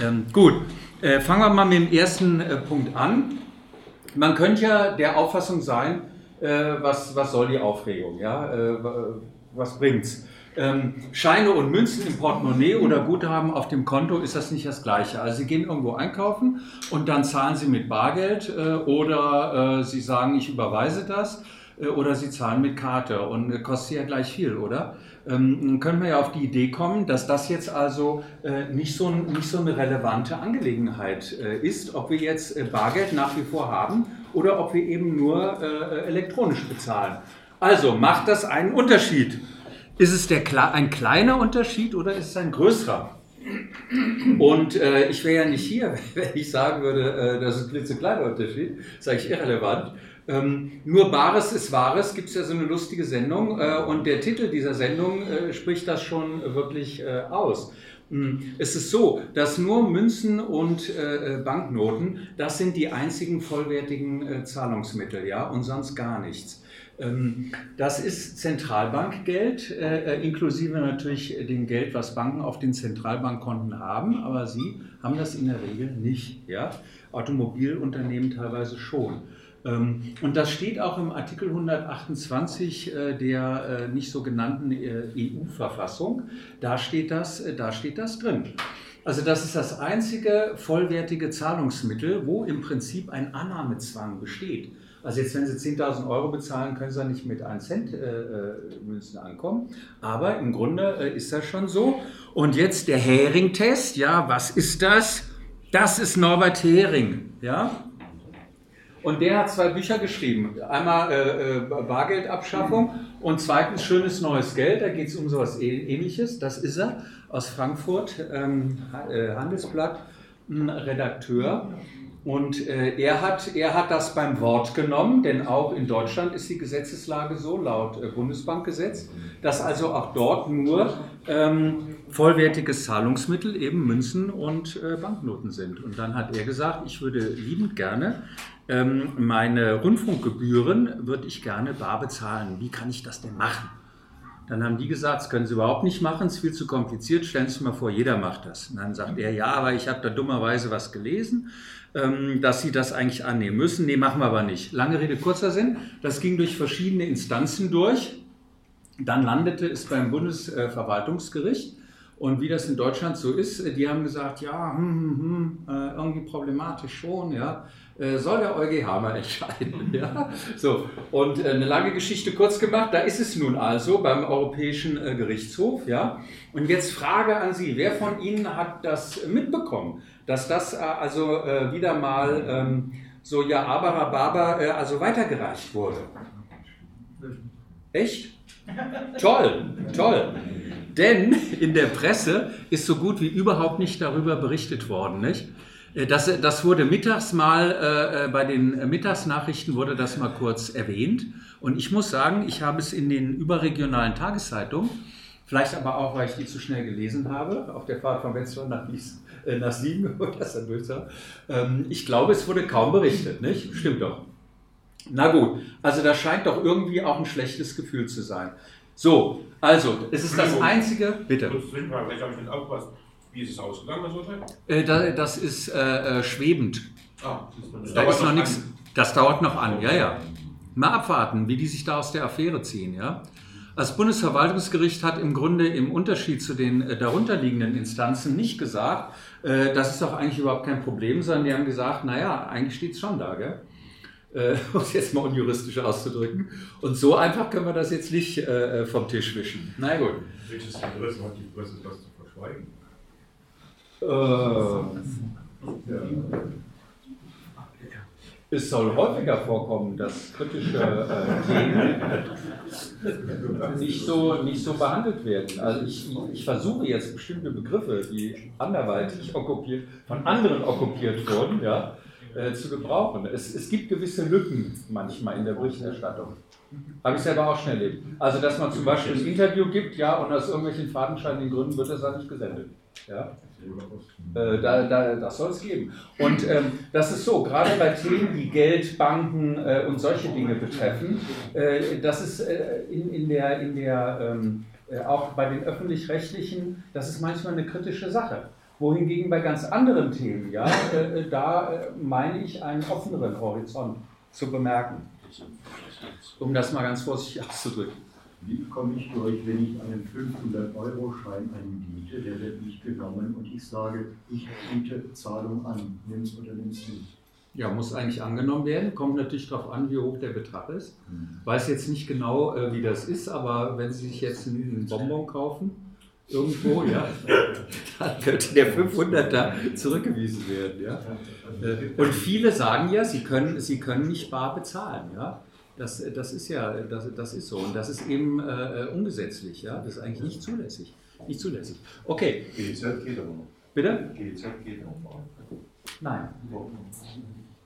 Ähm, gut, äh, fangen wir mal mit dem ersten äh, Punkt an. Man könnte ja der Auffassung sein, äh, was, was soll die Aufregung? Ja? Äh, was bringt's? Ähm, Scheine und Münzen im Portemonnaie oder Guthaben auf dem Konto ist das nicht das Gleiche. Also Sie gehen irgendwo einkaufen und dann zahlen Sie mit Bargeld äh, oder äh, Sie sagen, ich überweise das oder Sie zahlen mit Karte und kostet ja gleich viel, oder? Ähm, können wir ja auf die Idee kommen, dass das jetzt also äh, nicht, so, nicht so eine relevante Angelegenheit äh, ist, ob wir jetzt Bargeld nach wie vor haben oder ob wir eben nur elektronisch bezahlen. Also macht das einen Unterschied. Ist es der, ein kleiner Unterschied oder ist es ein größerer? Und äh, ich wäre ja nicht hier, wenn ich sagen würde, äh, das ist ein klitzekleiner Unterschied. Ist eigentlich irrelevant. Ähm, nur Bares ist Wahres gibt es ja so eine lustige Sendung äh, und der Titel dieser Sendung äh, spricht das schon wirklich äh, aus. Hm, es ist so, dass nur Münzen und äh, Banknoten, das sind die einzigen vollwertigen Zahlungsmittel, ja, und sonst gar nichts. Ähm, das ist Zentralbankgeld, äh, äh, inklusive natürlich dem Geld, was Banken auf den Zentralbankkonten haben, aber sie haben das in der Regel nicht. Ja? Automobilunternehmen teilweise schon. Ähm, und das steht auch im Artikel 128 äh, der nicht so genannten EU-Verfassung. Da steht das, da steht das drin. Also das ist das einzige vollwertige Zahlungsmittel, wo im Prinzip ein Annahmezwang besteht. Also jetzt, wenn Sie 10.000 Euro bezahlen, können Sie ja nicht mit 1 Cent äh, äh, Münzen ankommen. Aber im Grunde äh, ist das schon so. Und jetzt der Hering-Test. Ja, was ist das? Das ist Norbert Hering. Ja, und der hat zwei Bücher geschrieben. Einmal äh, äh Bargeldabschaffung und zweitens Schönes neues Geld. Da geht es um sowas ähnliches. Das ist er aus Frankfurt, ähm, äh, Handelsblatt, Redakteur. Und äh, er, hat, er hat das beim Wort genommen, denn auch in Deutschland ist die Gesetzeslage so, laut äh, Bundesbankgesetz, dass also auch dort nur ähm, vollwertiges Zahlungsmittel eben Münzen und äh, Banknoten sind. Und dann hat er gesagt, ich würde liebend gerne ähm, meine Rundfunkgebühren, würde ich gerne bar bezahlen. Wie kann ich das denn machen? Dann haben die gesagt, das können Sie überhaupt nicht machen, es ist viel zu kompliziert, stellen Sie sich mal vor, jeder macht das. Und dann sagt er, ja, aber ich habe da dummerweise was gelesen ähm, dass sie das eigentlich annehmen müssen. Nee, machen wir aber nicht. Lange Rede, kurzer Sinn. Das ging durch verschiedene Instanzen durch. Dann landete es beim Bundesverwaltungsgericht. Und wie das in Deutschland so ist, äh, die haben gesagt, ja, hm, hm, hm, äh, irgendwie problematisch schon, ja, soll der EuGH mal entscheiden. ja? So, und äh, eine lange Geschichte kurz gemacht, da ist es nun also beim Europäischen äh, Gerichtshof, ja. Und jetzt Frage an Sie, wer von Ihnen hat das mitbekommen? dass das äh, also äh, wieder mal ähm, so ja Abarababa äh, also weitergereicht wurde. Echt? Toll, toll. Denn in der Presse ist so gut wie überhaupt nicht darüber berichtet worden, nicht? Das, das wurde mittags mal, äh, bei den Mittagsnachrichten wurde das mal kurz erwähnt. Und ich muss sagen, ich habe es in den überregionalen Tageszeitungen, vielleicht aber auch, weil ich die zu schnell gelesen habe, auf der Fahrt von Wetzlar nach Wiesbaden, äh, nach sieben Uhr, das dann durch ähm, Ich glaube, es wurde kaum berichtet, nicht? Stimmt doch. Na gut, also das scheint doch irgendwie auch ein schlechtes Gefühl zu sein. So, also, es ist das einzige. Bitte. Wie ist es ausgegangen, das Urteil? Äh, das ist äh, äh, schwebend. Ah, das da ist noch nichts. Das dauert noch an, ja, ja. Mal abwarten, wie die sich da aus der Affäre ziehen, ja. Das Bundesverwaltungsgericht hat im Grunde im Unterschied zu den äh, darunterliegenden Instanzen nicht gesagt, äh, das ist doch eigentlich überhaupt kein Problem, sondern die haben gesagt, naja, eigentlich steht es schon da, gell? Äh, um es jetzt mal unjuristisch auszudrücken. Und so einfach können wir das jetzt nicht äh, vom Tisch wischen. Na gut. Welches Interesse hat die Presse, das zu verschweigen? Äh. Es soll häufiger vorkommen, dass kritische äh, Themen nicht so, nicht so behandelt werden. Also ich, ich versuche jetzt bestimmte Begriffe, die anderweitig okkupiert, von anderen okkupiert wurden, ja, äh, zu gebrauchen. Es, es gibt gewisse Lücken manchmal in der Berichterstattung. Habe ich selber auch schnell erlebt. Also, dass man zum Beispiel ein Interview gibt, ja, und aus irgendwelchen fadenscheinigen Gründen wird das dann nicht gesendet. Ja? Äh, da, da, das soll es geben. Und ähm, das ist so, gerade bei Themen, die Geld, Banken äh, und solche Dinge betreffen, äh, das ist äh, in, in der, in der ähm, äh, auch bei den öffentlich-rechtlichen, das ist manchmal eine kritische Sache Wohingegen bei ganz anderen Themen, ja, äh, da meine ich einen offeneren Horizont zu bemerken. Um das mal ganz vorsichtig auszudrücken. Wie komme ich durch, wenn ich einen 500-Euro-Schein anbiete, der wird nicht genommen und ich sage, ich biete Zahlung an, nimm es oder nimm es nicht? Ja, muss eigentlich angenommen werden. Kommt natürlich darauf an, wie hoch der Betrag ist. Mhm. Weiß jetzt nicht genau, äh, wie das ist, aber wenn Sie sich jetzt einen Bonbon kaufen, irgendwo, ja, dann könnte der 500er zurückgewiesen werden. Ja. Äh, und viele sagen ja, sie können, sie können nicht bar bezahlen. Ja. Das, das ist ja, das, das ist so. Und das ist eben äh, ungesetzlich. Ja. Das ist eigentlich nicht zulässig. Nicht zulässig. Okay. GEZ geht aber noch. Bitte? GEZ geht noch. Nein.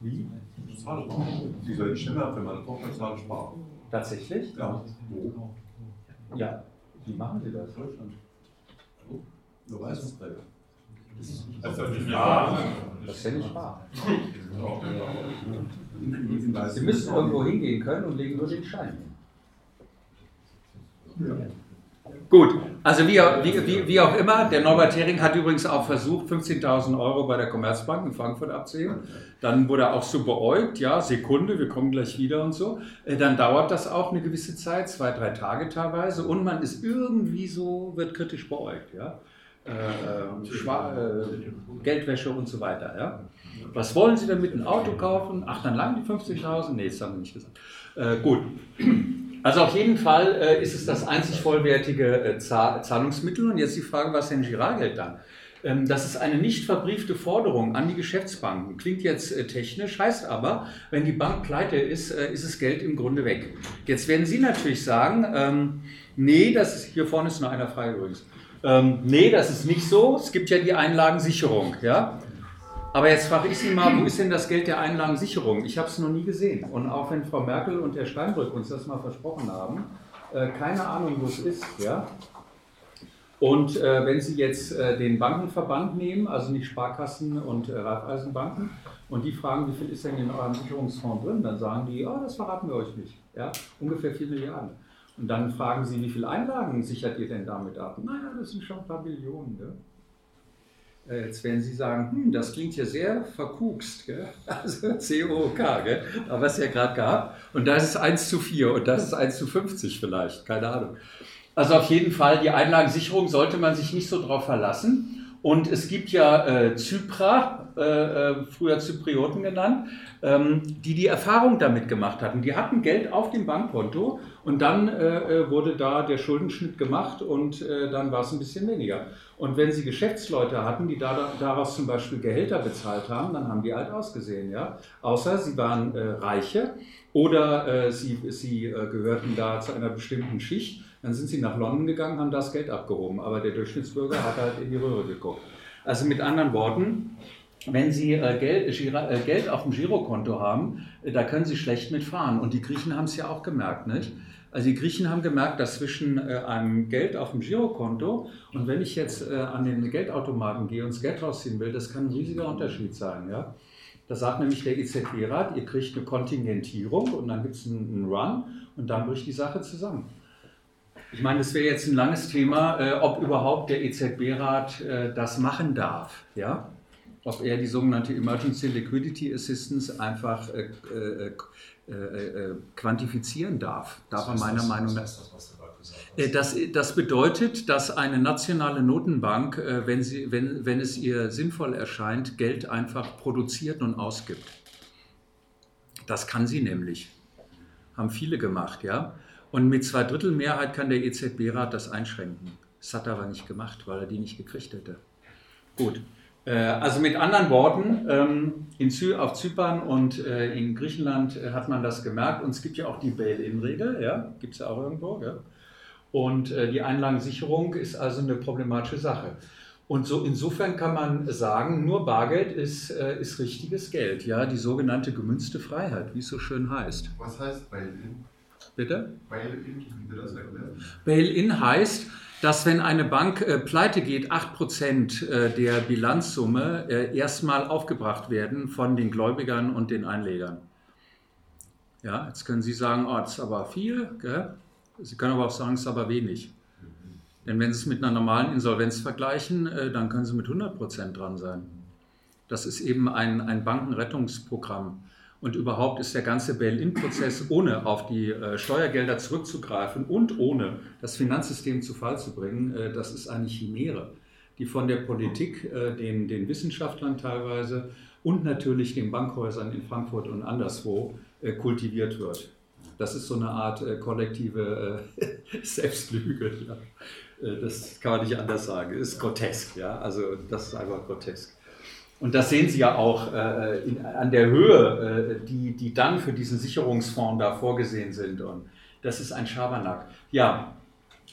Wie? Sie sollen schneller, wenn meine Tochter zahlt, sparen. Tatsächlich? Ja. Wo? Ja. Wie machen Sie das? Deutschland. Überweisungsträger. Das ist nicht wahr. Das ist ja nicht wahr. Sie müssen irgendwo hingehen können und legen nur den Schein hin. Ja. Gut, also wie, wie, wie, wie, auch immer, der Norbert Hering hat übrigens auch versucht, 15.000 Euro bei der Commerzbank in Frankfurt abzuheben. Dann wurde er auch so beäugt, ja, Sekunde, wir kommen gleich wieder und so. Äh, dann dauert das auch eine gewisse Zeit, zwei, drei Tage teilweise, und man ist irgendwie so, wird kritisch beäugt, ja. Äh, äh, Geldwäsche und so weiter. Ja? Was wollen Sie damit? Ein Auto kaufen? Ach, dann lang die 50.000? Nee, das haben wir nicht gesagt. Äh, gut. Also auf jeden Fall äh, ist es das einzig vollwertige äh, Zahlungsmittel. Und jetzt die Frage, was denn Girardgeld dann? Ähm, das ist eine nicht verbriefte Forderung an die Geschäftsbanken. Klingt jetzt äh, technisch, heißt aber, wenn die Bank pleite ist, ist das Geld im Grunde weg. Jetzt werden Sie natürlich sagen, ähm, nee, das ist, hier vorne ist nur einer frei übrigens. Ähm, nee, das ist nicht so. Es gibt ja die Einlagensicherung. Ja? Aber jetzt frage ich Sie mal, wo ist denn das Geld der Einlagensicherung? Ich habe es noch nie gesehen. Und auch wenn Frau Merkel und Herr Steinbrück uns das mal versprochen haben, äh, keine Ahnung, wo es ist. Ja? Und äh, wenn Sie jetzt äh, den Bankenverband nehmen, also nicht Sparkassen und äh, Raiffeisenbanken, und die fragen, wie viel ist denn in eurem Sicherungsfonds drin, dann sagen die, oh, das verraten wir euch nicht. Ja? Ungefähr 4 Milliarden. Und dann fragen sie, wie viele Einlagen sichert ihr denn damit ab? Naja, das sind schon ein paar Billionen. Gell? Äh, jetzt werden Sie sagen, hm, das klingt ja sehr verkugst, gell? also COK, gell? aber es ja gerade gehabt. Und da ist es 1 zu 4 und das ist 1 zu 50 vielleicht, keine Ahnung. Also auf jeden Fall, die Einlagensicherung sollte man sich nicht so drauf verlassen. Und es gibt ja äh, Zypra, äh, äh, früher Zyprioten genannt, ähm, die die Erfahrung damit gemacht hatten. Die hatten Geld auf dem Bankkonto und dann äh, äh, wurde da der Schuldenschnitt gemacht und äh, dann war es ein bisschen weniger. Und wenn sie Geschäftsleute hatten, die da, daraus zum Beispiel Gehälter bezahlt haben, dann haben die halt ausgesehen. Ja? Außer sie waren Reiche oder sie, sie gehörten da zu einer bestimmten Schicht dann sind sie nach London gegangen, haben das Geld abgehoben. Aber der Durchschnittsbürger hat halt in die Röhre geguckt. Also mit anderen Worten, wenn Sie äh, Geld, äh, Geld, auf dem Girokonto haben, äh, da können Sie schlecht mitfahren. Und die Griechen haben es ja auch gemerkt, nicht? Also die Griechen haben gemerkt, dass zwischen äh, einem Geld auf dem Girokonto und wenn ich jetzt äh, an den Geldautomaten gehe und das Geld rausziehen will, das kann ein riesiger Unterschied sein. Ja? Da sagt nämlich der EZB-Rat, ihr kriegt eine Kontingentierung und dann gibt es einen Run und dann bricht die Sache zusammen. Ich meine, es wäre jetzt ein langes Thema, äh, ob überhaupt der EZB-Rat äh, das machen darf. Ja? Ob er die sogenannte Emergency Liquidity Assistance einfach äh, äh, äh, äh quantifizieren darf. Darf er meiner Meinung nach. Das, das bedeutet, dass eine nationale Notenbank, wenn, sie, wenn, wenn es ihr sinnvoll erscheint, Geld einfach produziert und ausgibt. Das kann sie nämlich. Haben viele gemacht, ja. Und mit zwei Drittel Mehrheit kann der EZB-Rat das einschränken. Das hat er aber nicht gemacht, weil er die nicht gekriegt hätte. Gut. Äh, also mit anderen Worten, ähm, auf Zypern und äh, in Griechenland äh, hat man das gemerkt. Und es gibt ja auch die Bail-in-Regel, ja? gibt es ja auch irgendwo. Ja? Und die Einlagensicherung ist also eine problematische Sache. Und so insofern kann man sagen, nur Bargeld ist, ist richtiges Geld, ja, die sogenannte gemünzte Freiheit, wie es so schön heißt. Was heißt Bail-in? Bitte? Bail-in, wie das erklären? Bail-in heißt, dass wenn eine Bank äh, pleite geht, 8% äh, der Bilanzsumme äh, erstmal aufgebracht werden von den Gläubigern und den Einlegern. Ja, jetzt können Sie sagen, oh, das ist aber viel. Gell? Sie können aber auch sagen, es ist aber wenig. Denn wenn Sie es mit einer normalen Insolvenz vergleichen, äh, dann können Sie mit 100 Prozent dran sein. Das ist eben ein, ein Bankenrettungsprogramm. Und überhaupt ist der ganze Bail-in-Prozess, ohne auf die äh, Steuergelder zurückzugreifen und ohne das Finanzsystem zu Fall zu bringen, äh, das ist eine Chimäre, die von der Politik, den, den Wissenschaftlern teilweise und natürlich den Bankhäusern in Frankfurt und anderswo kultiviert wird. Das ist so eine Art äh, kollektive äh, Selbstlüge. Ja. Das kann man nicht anders sagen. Ist grotesk, ja. Also das ist einfach grotesk. Und das sehen Sie ja auch äh, in, an der Höhe, äh, die, die dann für diesen Sicherungsfonds da vorgesehen sind. Und das ist ein Schabernack. Ja,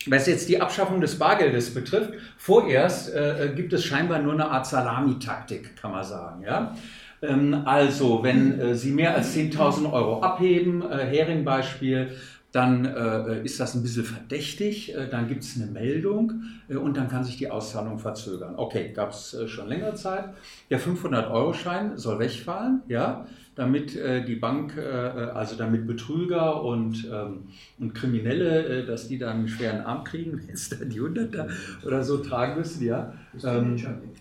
was jetzt die Abschaffung des Bargeldes betrifft, vorerst äh, gibt es scheinbar nur eine Art Salamitaktik, kann man sagen. Ja? Ähm, also, wenn äh, Sie mehr als 10.000 Euro abheben, äh, Hering-Beispiel, dann äh, ist das ein bisschen verdächtig, dann gibt es eine Meldung und dann kann sich die Auszahlung verzögern. Okay, gab es schon längere Zeit. Der 500-Euro-Schein soll wegfallen, ja damit äh, die Bank, äh, äh, also damit Betrüger und, ähm, und Kriminelle, äh, dass die dann einen schweren Arm kriegen, wenn es dann die Hunderter oder so tragen müssen, ja. Ähm,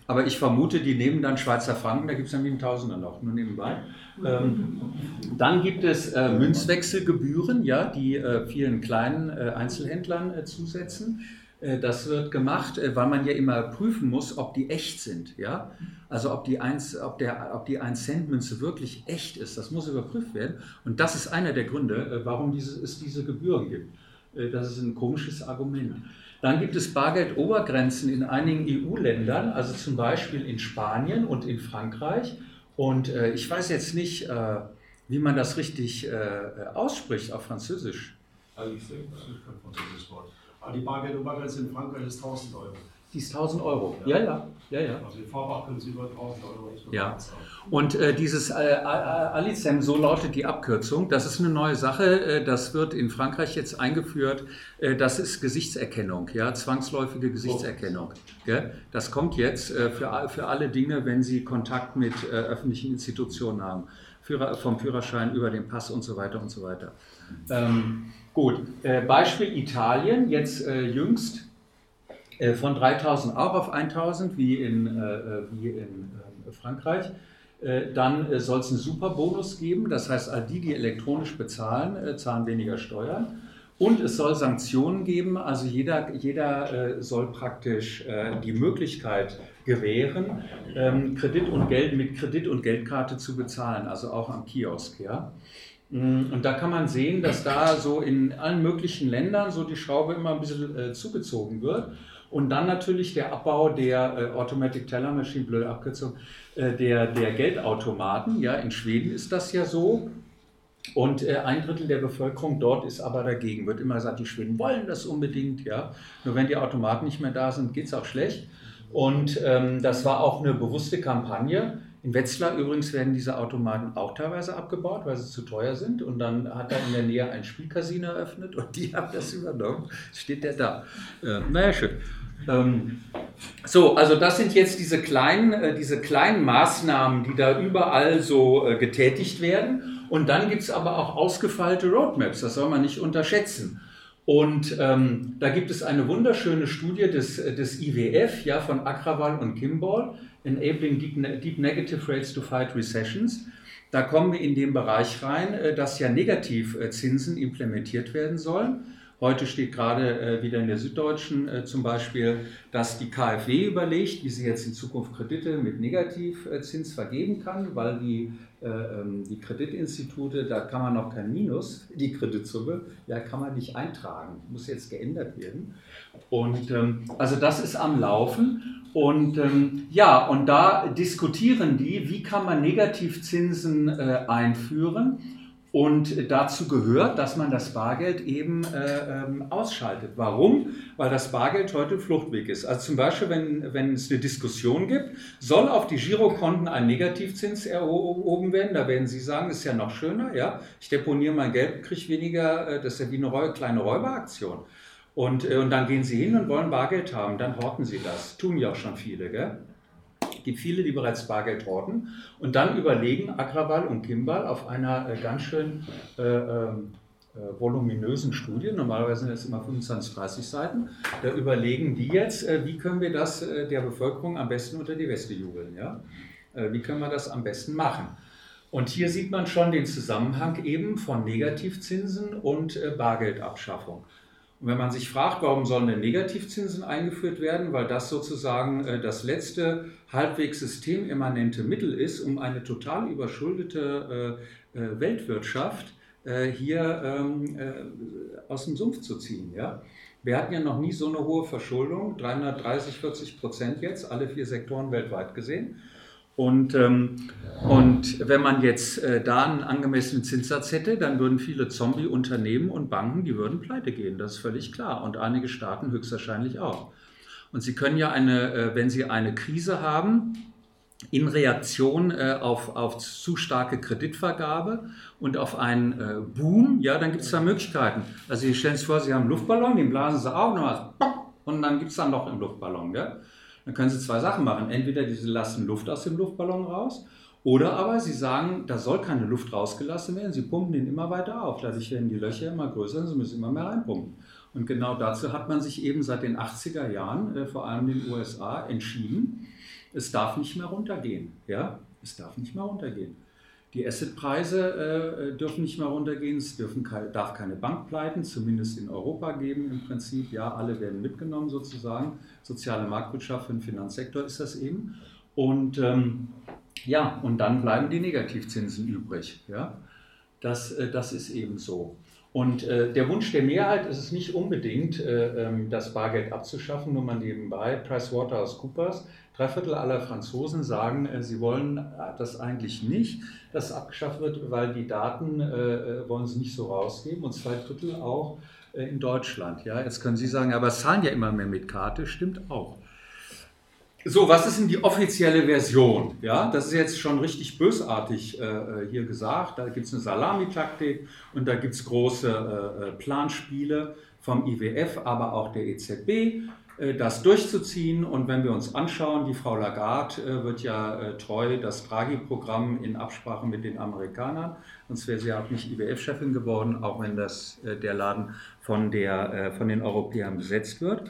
aber ich vermute, die nehmen dann Schweizer Franken, da gibt es dann einen Tausender noch, nur nebenbei. Ähm, dann gibt es äh, Münzwechselgebühren, ja, die äh, vielen kleinen Einzelhändlern zusetzen. Äh, das wird gemacht, äh, weil man ja immer prüfen muss, ob die echt sind. Ja? Also ob die 1, ob der, ob die 1 Cent Münze wirklich echt ist. Das muss überprüft werden. Und das ist einer der Gründe, äh, warum diese, es diese Gebühren gibt. Das ist ein komisches Argument. Dann gibt es Bargeldobergrenzen in einigen EU-Ländern, also zum Beispiel in Spanien und in Frankreich. Und ich weiß jetzt nicht, wie man das richtig ausspricht auf Französisch. Also ich ist kein französisches Wort. Aber die Bargeldobergrenze in Frankreich ist 1000 Euro. Die ist 1000 Euro. Ja, ja. ja, ja. Also die Fahrbach können Sie über 1000 Euro Ja. Und äh, dieses äh, Alicem, so lautet die Abkürzung, das ist eine neue Sache. Äh, das wird in Frankreich jetzt eingeführt. Äh, das ist Gesichtserkennung, ja, zwangsläufige Gesichtserkennung. Gell? Das kommt jetzt äh, für, für alle Dinge, wenn Sie Kontakt mit äh, öffentlichen Institutionen haben. Führer, vom Führerschein über den Pass und so weiter und so weiter. Ähm, Gut, äh, Beispiel Italien, jetzt äh, jüngst äh, von 3000 auch auf 1000, wie in, äh, äh, wie in äh, Frankreich. dann soll es einen Superbonus geben, das heißt, all die, die elektronisch bezahlen, zahlen weniger Steuern. Und es soll Sanktionen geben, also jeder, jeder soll praktisch die Möglichkeit gewähren, ähm, Kredit und Geld mit Kredit und Geldkarte zu bezahlen, also auch am Kiosk. Ja? Mm, und da kann man sehen, dass da so in allen möglichen Ländern so die Schraube immer ein bisschen äh, zugezogen wird. Und dann natürlich der Abbau der äh, Automatic Teller Machine, blöde Abkürzung, äh, der, der Geldautomaten. Ja, in Schweden ist das ja so. Und äh, ein Drittel der Bevölkerung dort ist aber dagegen. Wird immer gesagt, die Schweden wollen das unbedingt. Ja. Nur wenn die Automaten nicht mehr da sind, geht es auch schlecht. Und ähm, das war auch eine bewusste Kampagne in Wetzlar übrigens werden diese Automaten auch teilweise abgebaut, weil sie zu teuer sind. Und dann hat er in der Nähe ein Spielcasino eröffnet und die haben das übernommen. Steht der da. Äh, naja, schön. Ähm, so, also das sind jetzt diese kleinen, äh, diese kleinen Maßnahmen, die da überall so äh, getätigt werden. Und dann gibt es aber auch ausgefeilte Roadmaps, das soll man nicht unterschätzen. Und ähm, da gibt es eine wunderschöne Studie des, des IWF, ja, von Agrawal und Kimball, Enabling Deep, Deep Negative Rates to Fight Recessions. Da kommen wir in den Bereich rein, äh, dass ja Negativzinsen implementiert werden sollen. Heute steht gerade äh, wieder in der Süddeutschen äh, zum Beispiel, dass die KfW überlegt, wie sie jetzt in Zukunft Kredite mit Negativzins vergeben kann, weil die, die Kreditinstitute, da kann man noch kein Minus, die Kreditsumme, ja, kann man nicht eintragen, muss jetzt geändert werden. Und ähm, also das ist am Laufen. Und ähm, ja, und da diskutieren die, wie kann man Negativzinsen äh, einführen. Und dazu gehört, dass man das Bargeld eben äh, ähm, ausschaltet. Warum? Weil das Bargeld heute Fluchtweg ist. Also zum Beispiel, wenn, wenn es eine Diskussion gibt, soll auf die Girokonten ein Negativzins erhoben werden. Da werden Sie sagen, ist ja noch schöner. Ja? Ich deponiere mein Geld, kriege weniger, äh, das ist ja wie eine kleine Räuberaktion. Und, äh, und dann gehen sie hin und wollen Bargeld haben, dann horten sie das. Tun ja auch schon viele, gell? Gibt viele, die bereits Bargeld horten und dann überlegen Agrawal und Kimball auf einer äh, ganz schön äh, ähm, äh, voluminösen Studie, normalerweise sind es immer 25, 30 Seiten, da überlegen die jetzt, wie können wir das der Bevölkerung am besten unter die Weste jubeln. Ja? Wie können wir das am besten machen? Und hier sieht man schon den Zusammenhang eben von Negativzinsen und Bargeldabschaffung. Und wenn man sich fragt, warum sollen denn Negativzinsen eingeführt werden, weil das sozusagen äh, das letzte halbwegs systemimmanente Mittel ist, um eine total überschuldete äh, äh, Weltwirtschaft hier ähm, aus dem Sumpf zu ziehen. Wir hatten ja noch nie so eine hohe Verschuldung, 330, 40 Prozent jetzt, alle vier Sektoren weltweit gesehen. Und, ähm, und wenn man jetzt äh, da einen angemessenen Zinssatz hätte, dann würden viele Zombie-Unternehmen und Banken, die würden pleite gehen, das ist völlig klar. Und einige Staaten höchstwahrscheinlich auch. Und Sie können ja eine, äh, wenn Sie eine Krise haben, in Reaktion äh, auf, auf zu starke Kreditvergabe und auf einen äh, Boom, ja, dann gibt es da Möglichkeiten. Also Sie stellen sich vor, Sie haben einen Luftballon, den blasen Sie auch noch und dann gibt es dann noch im Luftballon. Ja? Dann können Sie zwei Sachen machen. Entweder Sie lassen Luft aus dem Luftballon raus oder aber Sie sagen, da soll keine Luft rausgelassen werden. Sie pumpen den immer weiter auf. Dadurch werden die Löcher immer größer und Sie müssen immer mehr reinpumpen. Und genau dazu hat man sich eben seit den 80er Jahren, äh, vor allem in den USA, entschieden, es darf nicht mehr runtergehen. Ja? Es darf nicht mehr runtergehen. Die Assetpreise äh, dürfen nicht mehr runtergehen, es dürfen, darf keine Bankpleiten, zumindest in Europa geben im Prinzip. Ja, alle werden mitgenommen sozusagen. Soziale Marktwirtschaft für den Finanzsektor ist das eben. Und ähm, ja, und dann bleiben die Negativzinsen übrig. Ja? Das, äh, das ist eben so. Und äh, der Wunsch der Mehrheit ist es nicht unbedingt, äh, ähm, das Bargeld abzuschaffen, nur mal nebenbei. PricewaterhouseCoopers Drei Viertel aller Franzosen sagen, äh, sie wollen äh, das eigentlich nicht, dass abgeschafft wird, weil die Daten äh, wollen sie nicht so rausgeben und zwei Drittel auch in Deutschland. Ja, jetzt können Sie sagen, aber es zahlen ja immer mehr mit Karte, stimmt auch. So, was ist denn die offizielle Version? Ja, das ist jetzt schon richtig bösartig äh, hier gesagt. Da gibt es eine Salamitaktik und da gibt es große äh, Planspiele vom IWF, aber auch der EZB. Äh, das durchzuziehen. Und wenn wir uns anschauen, die Frau Lagarde äh, wird ja äh, treu das Draghi-Programm in Absprache mit den Amerikanern, sonst wäre sie ja auch nicht IWF-Chefin geworden, auch wenn das, der Laden von, der, von den Europäern besetzt wird.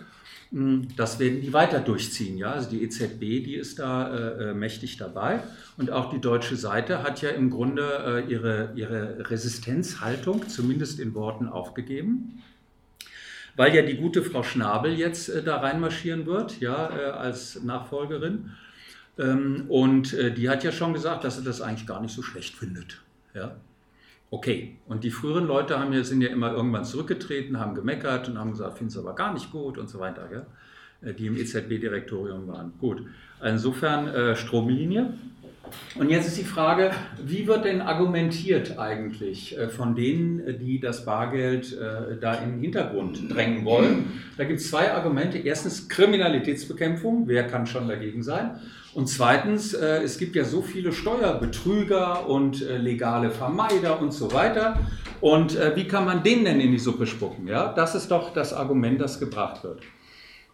Mm, das werden die weiter durchziehen. Ja? Also die EZB, die ist da mächtig dabei. Und auch die deutsche Seite hat ja im Grunde ihre, ihre Resistenzhaltung, zumindest in Worten, aufgegeben weil ja die gute Frau Schnabel jetzt äh, da reinmarschieren wird, ja, äh, als Nachfolgerin. Ähm, und äh, die hat ja schon gesagt, dass sie das eigentlich gar nicht so schlecht findet. Ja. Okay, und die früheren Leute haben ja, sind ja immer irgendwann zurückgetreten, haben gemeckert und haben gesagt, finden es aber gar nicht gut und so weiter, ja? Äh, die im EZB-Direktorium waren. Gut, insofern äh, Stromlinie. Und jetzt ist die Frage, wie wird denn argumentiert eigentlich äh, von denen, äh, die das Bargeld äh, da in den Hintergrund drängen wollen? Da gibt es zwei Argumente. Erstens Kriminalitätsbekämpfung, wer kann schon dagegen sein? Und zweitens, es gibt ja so viele Steuerbetrüger und legale Vermeider und so weiter. Und wie kann man denen denn in die Suppe spucken? Ja, das ist doch das Argument, das gebracht wird.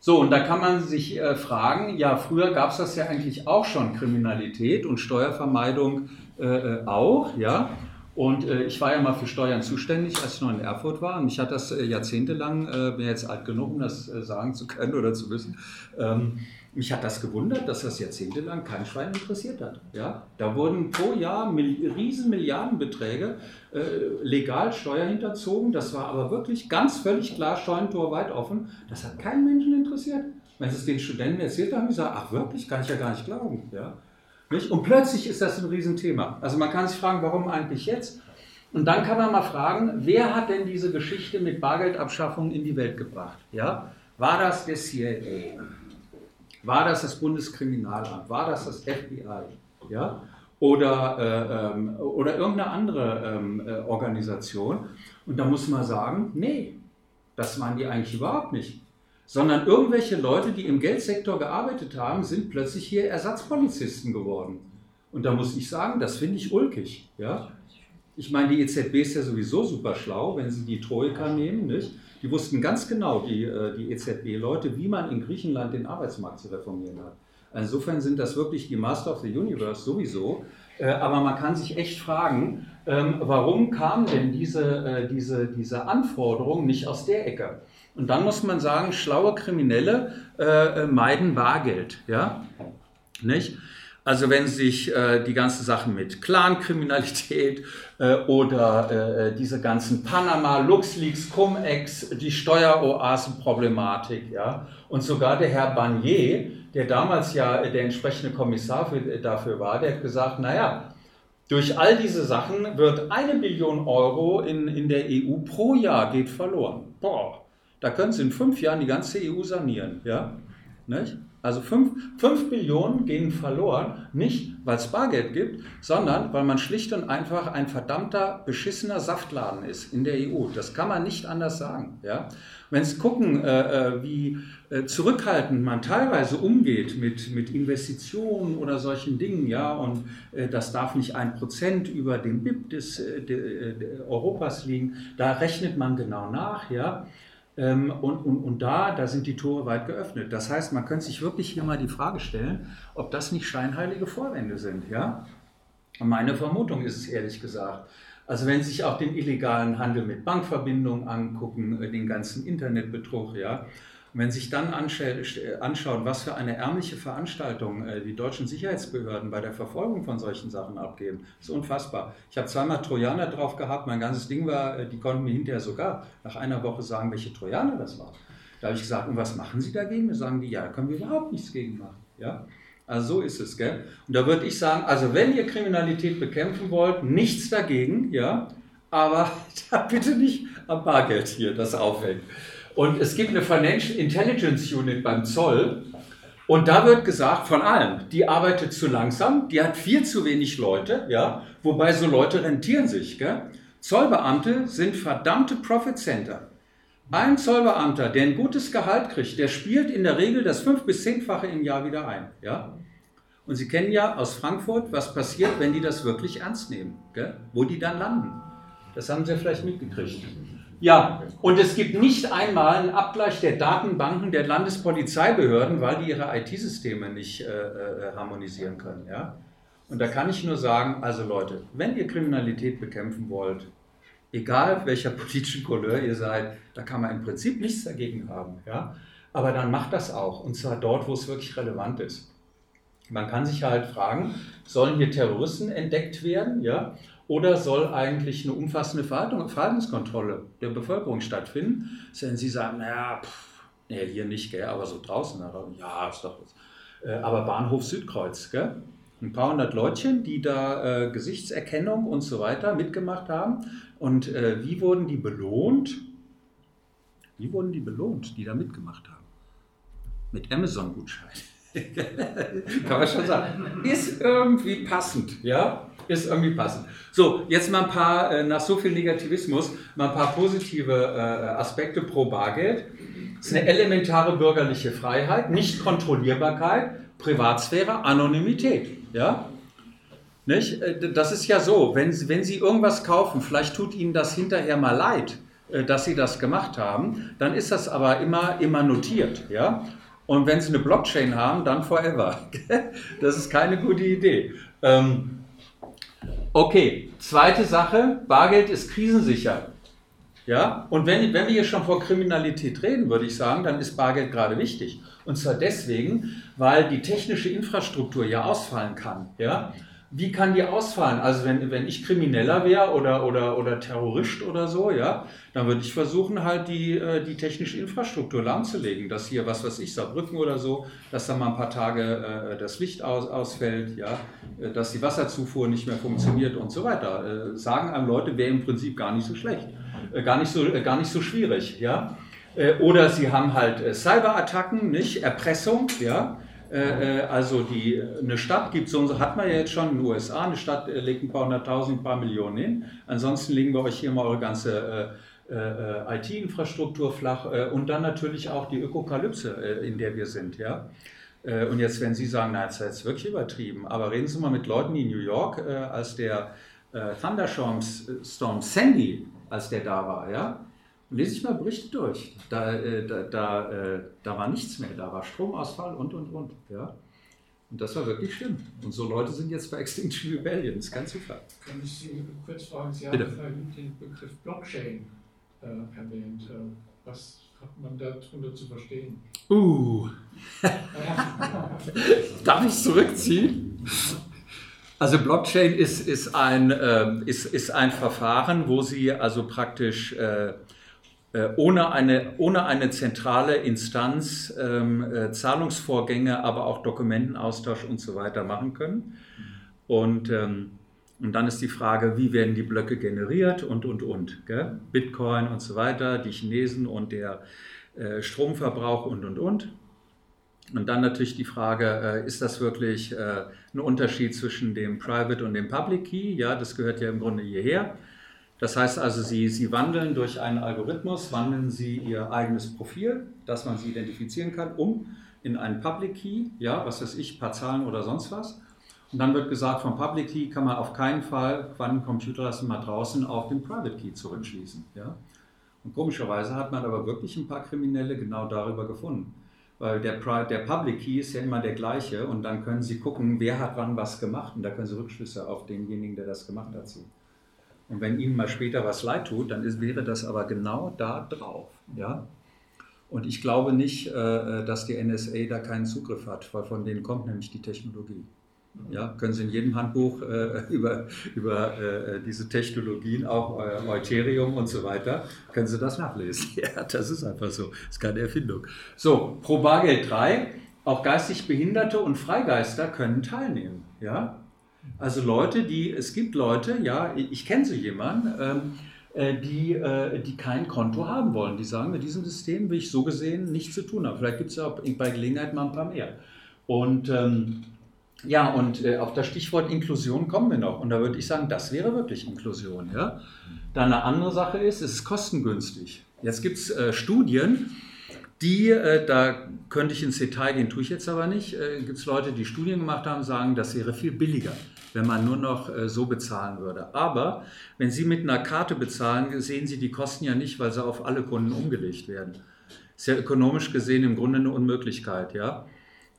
So, und da kann man sich äh, fragen, ja, früher gab es das ja eigentlich auch schon, Kriminalität und Steuervermeidung äh, äh, auch, ja. Und äh, ich war ja mal für Steuern zuständig, als ich noch in Erfurt war. Und ich hatte das äh, jahrzehntelang, äh, bin jetzt alt genug, um das sagen zu können oder zu wissen. Ähm, mich hat das gewundert, dass das jahrzehntelang kein Schwein interessiert hat. Ja? Da wurden pro Jahr Mil riesen Milliardenbeträge äh, legal Steuer hinterzogen. Das war aber wirklich ganz völlig klar, Scheunentor weit offen. Das hat keinen Menschen interessiert. Wenn sie es den Studenten erzählt haben, die gesagt, ach wirklich, kann ich ja gar nicht glauben. Ja? Nicht? Und plötzlich ist das ein Riesenthema. Also man kann sich fragen, warum eigentlich jetzt? Und dann kann man mal fragen, wer hat denn diese Geschichte mit Bargeldabschaffung in die Welt gebracht? Ja? War das der CIA? War das das Bundeskriminalamt? War das das FBI? Ja? Oder, äh, ähm, oder irgendeine andere ähm, äh, Organisation? Und da muss man sagen, nee, das waren die eigentlich überhaupt nicht. Sondern irgendwelche Leute, die im Geldsektor gearbeitet haben, sind plötzlich hier Ersatzpolizisten geworden. Und da muss ich sagen, das finde ich ulkig. Ja? Ich meine, die EZB ist ja sowieso super schlau, wenn sie die Troika nehmen, nicht? Die wussten ganz genau, die, äh, die EZB-Leute, wie man in Griechenland den Arbeitsmarkt zu reformieren hat. Insofern sind das wirklich die Master of the Universe sowieso. Äh, aber man kann sich echt fragen, ähm, warum kam denn diese, diese, diese Anforderung nicht aus der Ecke? Und dann muss man sagen, schlaue Kriminelle äh, meiden Bargeld. Ja? Nicht? Also wenn sich äh, die ganzen Sachen mit Clankriminalität äh, oder äh, diese ganzen Panama, LuxLeaks, Cum-Ex, die Steueroasen-Problematik, ja, und sogar der Herr Barnier, der damals ja der entsprechende Kommissar für, dafür war, der hat gesagt, naja, durch all diese Sachen wird eine Billion Euro in, in der EU pro Jahr geht verloren. Boah, da können Sie in fünf Jahren die ganze EU sanieren, ja, nicht? Also 5 Billionen gehen verloren, nicht weil es Bargeld gibt, sondern weil man schlicht und einfach ein verdammter, beschissener Saftladen ist in der EU. Das kann man nicht anders sagen. Ja? Wenn Sie gucken, äh, äh, wie äh, zurückhaltend man teilweise umgeht mit, mit Investitionen oder solchen Dingen, ja, und äh, das darf nicht ein Prozent über dem BIP des, äh, de, de Europas liegen, da rechnet man genau nach, ja. Ähm, und, und, und da, da sind die Tore weit geöffnet. Das heißt, man könnte sich wirklich hier mal die Frage stellen, ob das nicht scheinheilige Vorwände sind. Ja? Meine Vermutung ist es ehrlich gesagt. Also wenn Sie sich auch den illegalen Handel mit Bankverbindungen angucken, äh, den ganzen Internetbetrug, ja, und wenn Sie sich dann anschauen, was für eine ärmliche Veranstaltung äh, die deutschen Sicherheitsbehörden bei der Verfolgung von solchen Sachen abgeben, ist unfassbar. Ich habe zweimal Trojaner drauf gehabt, mein ganzes Ding war, äh, die konnten mir hinterher sogar nach einer Woche sagen, welche Trojaner das war. Da habe ich gesagt, und was machen Sie dagegen? Da sagen die, ja, da können wir überhaupt nichts gegen machen. Ja? Also so ist es, gell? Und da würde ich sagen, also wenn ihr Kriminalität bekämpfen wollt, nichts dagegen, ja, aber bitte nicht am Bargeld hier das aufhängt. Und es gibt eine Financial Intelligence Unit beim Zoll. Und da wird gesagt, von allen, die arbeitet zu langsam, die hat viel zu wenig Leute, ja, wobei so Leute rentieren sich. Gell? Zollbeamte sind verdammte Profit Center. Ein Zollbeamter, der ein gutes Gehalt kriegt, der spielt in der Regel das fünf- bis zehnfache im Jahr wieder ein. Ja? Und Sie kennen ja aus Frankfurt, was passiert, wenn die das wirklich ernst nehmen, gell? wo die dann landen. Das haben Sie vielleicht mitgekriegt. Ja, und es gibt nicht einmal einen Abgleich der Datenbanken der Landespolizeibehörden, weil die ihre IT-Systeme nicht äh, äh, harmonisieren können. Ja? Und da kann ich nur sagen, also Leute, wenn ihr Kriminalität bekämpfen wollt, egal welcher politischen Couleur ihr seid, da kann man im Prinzip nichts dagegen haben. Ja? Aber dann macht das auch, und zwar dort, wo es wirklich relevant ist. Man kann sich halt fragen, sollen hier Terroristen entdeckt werden? Ja? Oder soll eigentlich eine umfassende Verhaltenskontrolle der Bevölkerung stattfinden? Wenn Sie sagen, naja, pff, nee, hier nicht, gell, aber so draußen, ja, ist doch was. Äh, aber Bahnhof Südkreuz, gell? ein paar hundert Leutchen, die da äh, Gesichtserkennung und so weiter mitgemacht haben. Und äh, wie wurden die belohnt? Wie wurden die belohnt, die da mitgemacht haben? Mit Amazon-Gutschein. Kann man schon sagen. Ist irgendwie passend, ja? Ist irgendwie passend. So, jetzt mal ein paar, äh, nach so viel Negativismus, mal ein paar positive äh, Aspekte pro Bargeld. Es ist eine elementare bürgerliche Freiheit, Nicht-Kontrollierbarkeit, Privatsphäre, Anonymität. Ja? Nicht? Äh, das ist ja so, wenn, wenn Sie irgendwas kaufen, vielleicht tut Ihnen das hinterher mal leid, dass Sie das gemacht haben, dann ist das aber immer, immer notiert. Ja? Und wenn Sie eine Blockchain haben, dann forever. Das ist keine gute Idee. Ähm, Okay, zweite Sache, Bargeld ist krisensicher. Ja, und wenn, wenn wir hier schon vor Kriminalität reden, würde ich sagen, dann ist Bargeld gerade wichtig. Und zwar deswegen, weil die technische Infrastruktur ja ausfallen kann. Ja? Wie kann die ausfallen? Also wenn, wenn ich Krimineller wäre oder, oder, oder Terrorist oder so, ja, dann würde ich versuchen, halt die, äh, die technische Infrastruktur lahmzulegen, dass hier, was weiß ich, Saarbrücken oder so, dass da mal ein paar Tage äh, das Licht aus, ausfällt, ja, äh, dass die Wasserzufuhr nicht mehr funktioniert und so weiter. Äh, sagen einem Leute, wäre im Prinzip gar nicht so schlecht, äh, gar, nicht so, äh, gar nicht so schwierig, ja. Oder sie haben halt Cyberattacken, nicht Erpressung, ja. Äh, äh, also die, eine Stadt gibt so, hat man ja jetzt schon in den USA, eine Stadt äh, legt ein paar hunderttausend, ein paar Millionen hin. Ansonsten legen wir euch hier mal eure ganze äh, äh, IT-Infrastruktur flach und dann natürlich auch die Ökokalypse, in der wir sind. Ja? und jetzt, wenn Sie sagen, na, das ist jetzt wirklich übertrieben, aber reden Sie mal mit Leuten, in New York, als der Thunderstorm Sandy, als der da war, ja, lese ich mal Berichte durch. Da, äh, da, da, äh, da, war nichts mehr, da war Stromausfall und, und, und. Ja? Und das war wirklich schlimm. Und so Leute sind jetzt bei Extinction Rebellion. Das ist kein Zufall. Kann ich Sie kurz fragen? Sie Bitte. haben vorhin den Begriff Blockchain äh, erwähnt. Äh, was hat man darunter zu verstehen? Uh, darf ich zurückziehen? Also Blockchain ist, ist, ein, ähm, ist, ist ein Verfahren, wo Sie also praktisch äh, äh, ohne, eine, ohne eine zentrale Instanz ähm, äh, Zahlungsvorgänge, aber auch Dokumentenaustausch und so weiter machen können. Und, ähm, und dann ist die Frage, wie werden die Blöcke generiert und, und, und. Gell? Bitcoin und so weiter, die Chinesen und der äh, Stromverbrauch und, und, und. Und dann natürlich die Frage, äh, ist das wirklich äh, ein Unterschied zwischen dem Private und dem Public Key? Ja, das gehört ja im Grunde hierher. Das heißt also, Sie, Sie wandeln durch einen Algorithmus, wandeln Sie Ihr eigenes Profil, dass man Sie identifizieren kann, um in einen Public Key, ja, was weiß ich, paar Zahlen oder sonst was. Und dann wird gesagt, vom Public Key kann man auf keinen Fall Quantencomputer lassen mal draußen auf den Private Key zurückschließen. Ja? Und komischerweise hat man aber wirklich ein paar Kriminelle genau darüber gefunden. Weil der, der Public Key ist ja immer der gleiche und dann können Sie gucken, wer hat wann was gemacht und da können Sie Rückschlüsse auf denjenigen, der das gemacht hat, ziehen. Und wenn Ihnen mal später was leid tut, dann ist, wäre das aber genau da drauf. Ja? Und ich glaube nicht, äh, dass die NSA da keinen Zugriff hat, weil von denen kommt nämlich die Technologie. Ja, können Sie in jedem Handbuch äh, über, über äh, diese Technologien, auch äh, Euterium und so weiter, können Sie das nachlesen. Ja, das ist einfach so. Das ist keine Erfindung. So, pro Bargeld 3, auch geistig Behinderte und Freigeister können teilnehmen. Ja? Also Leute, die, es gibt Leute, ja, ich, kenne so jemanden, ähm, äh, die, äh, die kein Konto haben wollen. Die sagen, mit diesem System will ich so gesehen nichts zu tun haben. Vielleicht gibt es ja bei Gelegenheit mal ein paar mehr. Und ähm, ja, und äh, auf das Stichwort Inklusion kommen wir noch. Und da würde ich sagen, das wäre wirklich Inklusion. Ja? Dann eine andere Sache ist, es ist kostengünstig. Jetzt gibt es äh, Studien, die, äh, da könnte ich ins Detail gehen, tue ich jetzt aber nicht, äh, gibt es Leute, die Studien gemacht haben, sagen, das wäre viel billiger, wenn man nur noch äh, so bezahlen würde. Aber wenn Sie mit einer Karte bezahlen, sehen Sie die Kosten ja nicht, weil sie auf alle Kunden umgelegt werden. Ist ja ökonomisch gesehen im Grunde eine Unmöglichkeit, ja.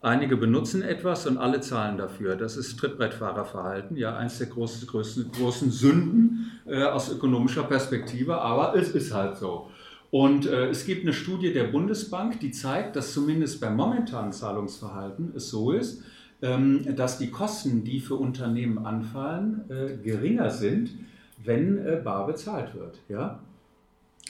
Einige benutzen etwas und alle zahlen dafür. Das ist Trittbrettfahrerverhalten, ja, eins der großen, größten, großen Sünden äh, aus ökonomischer Perspektive, aber es ist halt so. Und äh, es gibt eine Studie der Bundesbank, die zeigt, dass zumindest beim momentanen Zahlungsverhalten es so ist, ähm, dass die Kosten, die für Unternehmen anfallen, äh, geringer sind, wenn äh, bar bezahlt wird. Ja?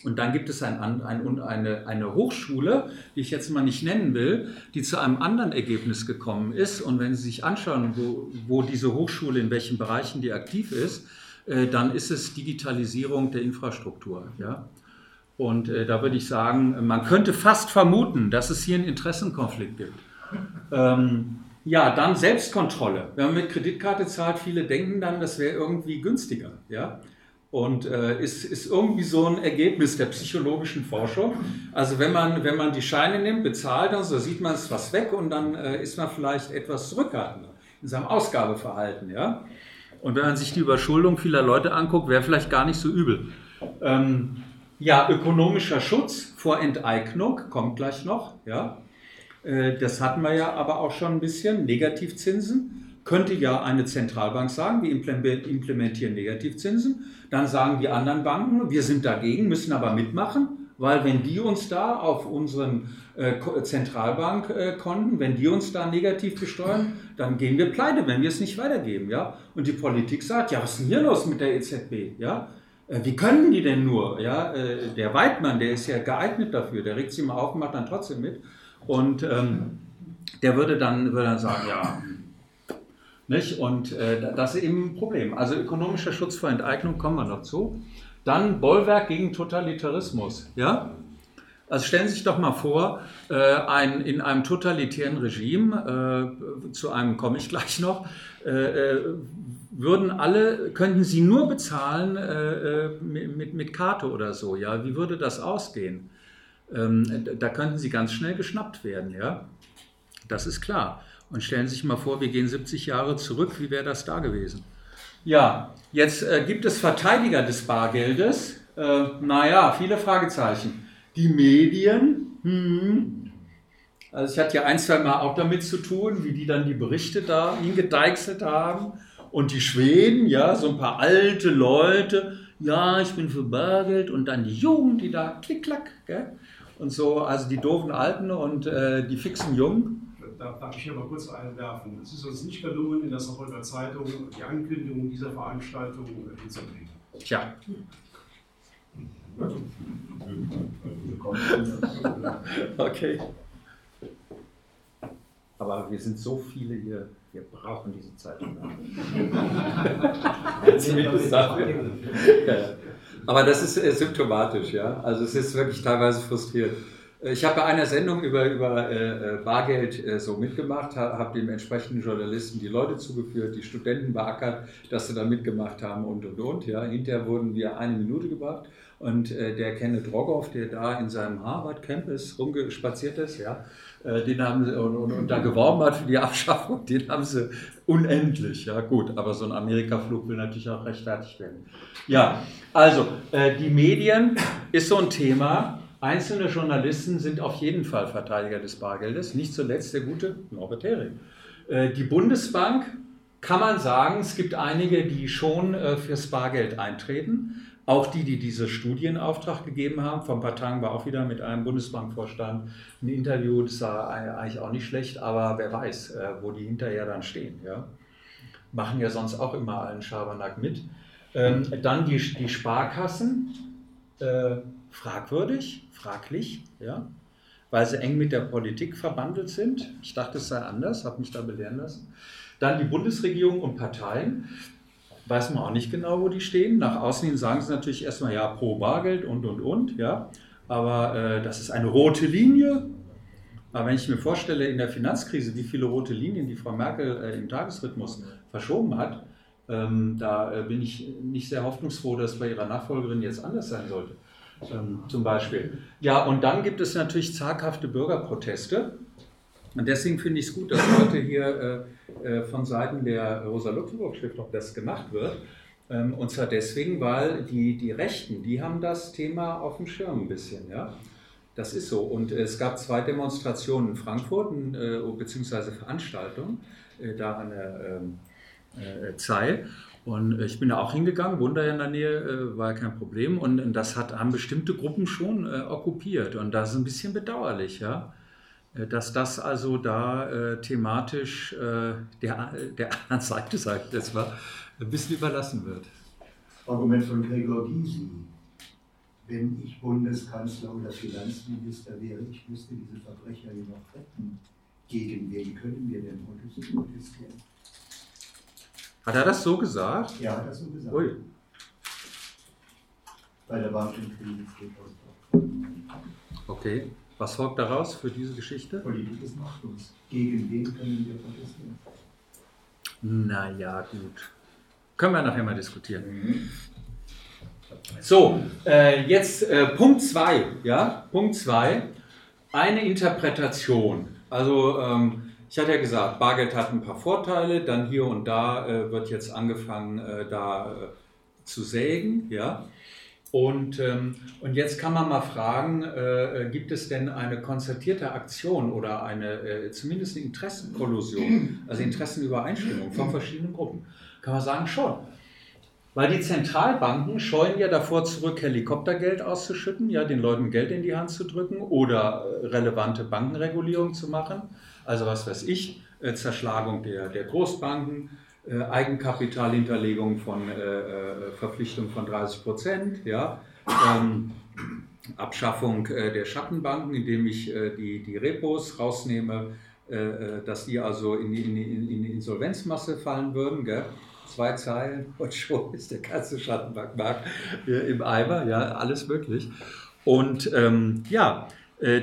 Und dann gibt es ein, ein, eine, eine Hochschule, die ich jetzt mal nicht nennen will, die zu einem anderen Ergebnis gekommen ist. Und wenn Sie sich anschauen, wo, wo diese Hochschule, in welchen Bereichen die aktiv ist, äh, dann ist es Digitalisierung der Infrastruktur. Ja? Und äh, da würde ich sagen, man könnte fast vermuten, dass es hier einen Interessenkonflikt gibt. Ähm, ja, dann Selbstkontrolle. Wenn man mit Kreditkarte zahlt, viele denken dann, das wäre irgendwie günstiger. Ja? Und äh, ist, ist irgendwie so ein Ergebnis der psychologischen Forschung. Also wenn man, wenn man die Scheine nimmt, bezahlt dann, so sieht man es was weg und dann äh, ist man vielleicht etwas zurückhaltender in seinem Ausgabeverhalten. Ja? Und wenn man sich die Überschuldung vieler Leute anguckt, wäre vielleicht gar nicht so übel. Ähm, ja, ökonomischer Schutz vor Enteignung kommt gleich noch. Ja? Äh, Das hatten wir ja aber auch schon ein bisschen. Negativzinsen könnte ja eine Zentralbank sagen, wir implem- implementieren Negativzinsen. Dann sagen die anderen Banken, wir sind dagegen, müssen aber mitmachen, weil wenn die uns da auf unseren äh, Ko- Zentralbankkonten, wenn die uns da negativ besteuern, dann gehen wir pleite, wenn wir es nicht weitergeben. Ja? Und die Politik sagt, ja, was ist denn hier los mit der EZB? Ja? Äh, Wie können die denn nur? Ja, äh, der Weidmann, der ist ja geeignet dafür, der regt sich mal auf, macht dann trotzdem mit. Und ähm, der würde dann, würde dann sagen, ja, nicht? Und äh, das ist eben ein Problem. Also ökonomischer Schutz vor Enteignung kommen wir noch zu. Dann Bollwerk gegen Totalitarismus. Ja? Also stellen Sie sich doch mal vor, äh, ein, in einem totalitären Regime, äh, zu einem komme ich gleich noch, äh, würden alle, könnten Sie nur bezahlen äh, äh, mit, mit, Karte oder so. Ja? Wie würde das ausgehen? Ähm, da könnten Sie ganz schnell geschnappt werden. Ja? Das ist klar. Und stellen Sie sich mal vor, wir gehen 70 Jahre zurück, wie wäre das da gewesen? Ja, jetzt äh, gibt es Verteidiger des Bargeldes. Äh, naja, viele Fragezeichen. Die Medien, hm, Also ich hatte ja ein, zwei Mal auch damit zu tun, wie die dann die Berichte da hingedeichselt haben. Und die Schweden, ja, so ein paar alte Leute, ja, ich bin für Bargeld und dann die Jugend, die da klick-klack, gell? Und so, also die doofen Alten und äh, die fixen Jungen. Da darf ich hier mal kurz einwerfen. Es ist uns nicht gelungen, in der Saarbrücker Zeitung die Ankündigung dieser Veranstaltung äh, hinzukriegen. Tja, okay. Aber wir sind so viele hier, wir brauchen diese Zeitung. Aber das ist äh, symptomatisch, ja. Also es ist wirklich teilweise frustrierend. Äh, Ich habe bei einer Sendung über, über äh, äh, Bargeld äh, so mitgemacht, ha, habe dem entsprechenden Journalisten die Leute zugeführt, die Studenten beackert, dass sie da mitgemacht haben und und und. Ja. Hinterher wurden wir eine Minute gebracht und äh, der Kenneth Rogoff, der da in seinem Harvard Campus rumgespaziert ist, ja, äh, den haben sie und, und, und da geworben hat für die Abschaffung, den haben sie unendlich. Ja, gut, aber so ein Amerika-Flug will natürlich auch rechtfertigt werden. Ja, also äh, die Medien ist so ein Thema. Einzelne Journalisten sind auf jeden Fall Verteidiger des Bargeldes, nicht zuletzt der gute Norbert Hering. Äh, Die Bundesbank kann man sagen, es gibt einige, die schon äh, fürs Bargeld eintreten. Auch die, die diese Studie in Auftrag gegeben haben. Vor ein paar Tagen war auch wieder mit einem Bundesbankvorstand ein Interview. Das war eigentlich auch nicht schlecht, aber wer weiß, äh, wo die hinterher dann stehen. Ja? Machen ja sonst auch immer allen Schabernack mit. Ähm, dann die, die Sparkassen. Äh, fragwürdig, fraglich, ja, weil sie eng mit der Politik verbandelt sind. Ich dachte, es sei anders, habe mich da belehren lassen. Dann die Bundesregierung und Parteien. Weiß man auch nicht genau, wo die stehen. Nach außen hin sagen sie natürlich erstmal ja pro Bargeld und und und, ja. Aber äh, das ist eine rote Linie. Aber wenn ich mir vorstelle, in der Finanzkrise, wie viele rote Linien die Frau Merkel äh, im Tagesrhythmus verschoben hat, ähm, da äh, bin ich nicht sehr hoffnungsfroh, dass bei ihrer Nachfolgerin jetzt anders sein sollte. Ähm, zum Beispiel. Ja, und dann gibt es natürlich zaghafte Bürgerproteste. Und deswegen finde ich es gut, dass heute hier äh, äh, von Seiten der Rosa-Luxemburg-Stiftung das gemacht wird. Ähm, und zwar deswegen, weil die, die Rechten, die haben das Thema auf dem Schirm ein bisschen. Ja? Das ist so. Und es gab zwei Demonstrationen in Frankfurt, äh, beziehungsweise Veranstaltungen, äh, da an der ähm, äh, Zeil. Und ich bin da auch hingegangen, Wunder in der Nähe, äh, war kein Problem. Und, und das hat, haben bestimmte Gruppen schon äh, okkupiert. Und das ist ein bisschen bedauerlich, ja, äh, dass das also da äh, thematisch äh, der, der anderen Seite, sage ich jetzt mal, ein bisschen überlassen wird. Argument von Gregor Gysi. Wenn ich Bundeskanzler oder Finanzminister wäre, ich müsste diese Verbrecher hier noch retten. Gegen wen können wir denn protestieren? Hat er das so gesagt? Ja, hat er so gesagt. Ui. Bei der Bankenkrise 2008. Okay. Was folgt daraus für diese Geschichte? Politik ist machtlos. Gegen wen können wir protestieren? Naja, gut. Können wir nachher mal diskutieren. So, äh, jetzt äh, Punkt 2. Ja? Punkt 2. Eine Interpretation. Also, ähm, ich hatte ja gesagt, Bargeld hat ein paar Vorteile, dann hier und da äh, wird jetzt angefangen, äh, da äh, zu sägen. Ja? Und, ähm, und jetzt kann man mal fragen, äh, gibt es denn eine konzertierte Aktion oder eine äh, zumindest eine Interessenkollusion, also Interessenübereinstimmung von verschiedenen Gruppen? Kann man sagen, schon. Weil die Zentralbanken scheuen ja davor zurück, Helikoptergeld auszuschütten, ja, den Leuten Geld in die Hand zu drücken oder äh, relevante Bankenregulierung zu machen. Also was weiß ich, äh, Zerschlagung der, der Großbanken, äh, Eigenkapitalhinterlegung von äh, äh, Verpflichtung von 30 Prozent, ja, ähm, Abschaffung äh, der Schattenbanken, indem ich äh, die, die Repos rausnehme, dass die also in die, in, die, in die Insolvenzmasse fallen würden. Gell? Zwei Zeilen und schon ist der ganze Schattenbankmarkt im Eimer, ja, alles möglich. Und ähm, ja,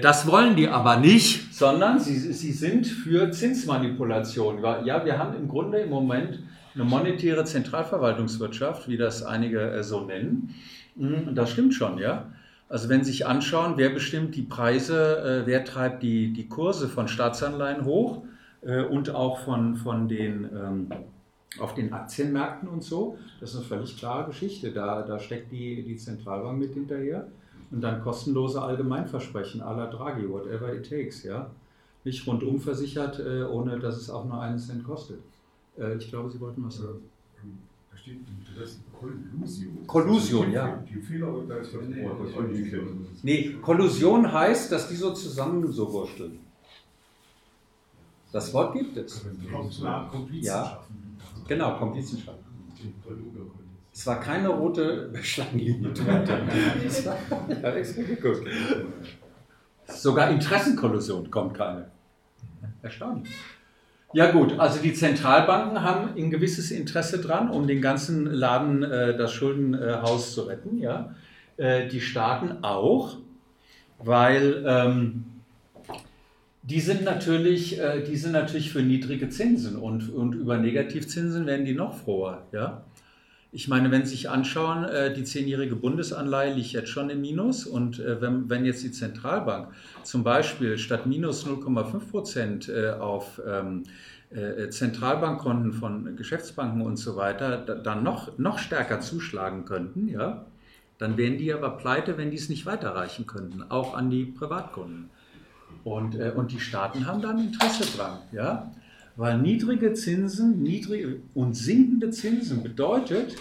das wollen die aber nicht, sondern sie, sie sind für Zinsmanipulation. Ja, wir haben im Grunde im Moment eine monetäre Zentralverwaltungswirtschaft, wie das einige äh, so nennen. Und das stimmt schon, ja. Also wenn Sie sich anschauen, wer bestimmt die Preise, äh, wer treibt die, die Kurse von Staatsanleihen hoch und auch von, von den, ähm, auf den Aktienmärkten und so, das ist eine völlig klare Geschichte. Da, da steckt die, die Zentralbank mit hinterher. Und dann kostenlose Allgemeinversprechen à la Draghi, whatever it takes, ja. nicht rundum versichert, äh, ohne dass es auch nur einen Cent kostet. Äh, ich glaube, Sie wollten was sagen. Da steht das Kollusion. Kollusion, ja. Die Fehler, da ist das Wort, das. Nee, Kollusion heißt, dass die so zusammen so wursteln. Das Wort gibt es. Ja. schaffen. Genau, Komplizenschaft. Es war keine rote Schlangenlinie drunter. Extra geguckt. Sogar Interessenkollusion kommt keine. Erstaunlich. Ja gut, also die Zentralbanken haben ein gewisses Interesse dran, um den ganzen Laden, äh, das Schuldenhaus zu retten. Ja? Äh, die Staaten auch, weil ähm, die sind natürlich, äh, die sind natürlich für niedrige Zinsen und, und über Negativzinsen werden die noch froher. Ja? Ich meine, wenn Sie sich anschauen, äh, die zehnjährige Bundesanleihe liegt jetzt schon im Minus und äh, wenn, wenn jetzt die Zentralbank zum Beispiel statt minus 0,5 Prozent äh, auf ähm, äh, Zentralbankkonten von Geschäftsbanken und so weiter da, dann noch, noch stärker zuschlagen könnten, ja, dann wären die aber pleite, wenn die es nicht weiterreichen könnten, auch an die Privatkunden. Und, und die Staaten haben da ein Interesse dran, ja. Weil niedrige Zinsen niedrige und sinkende Zinsen bedeutet,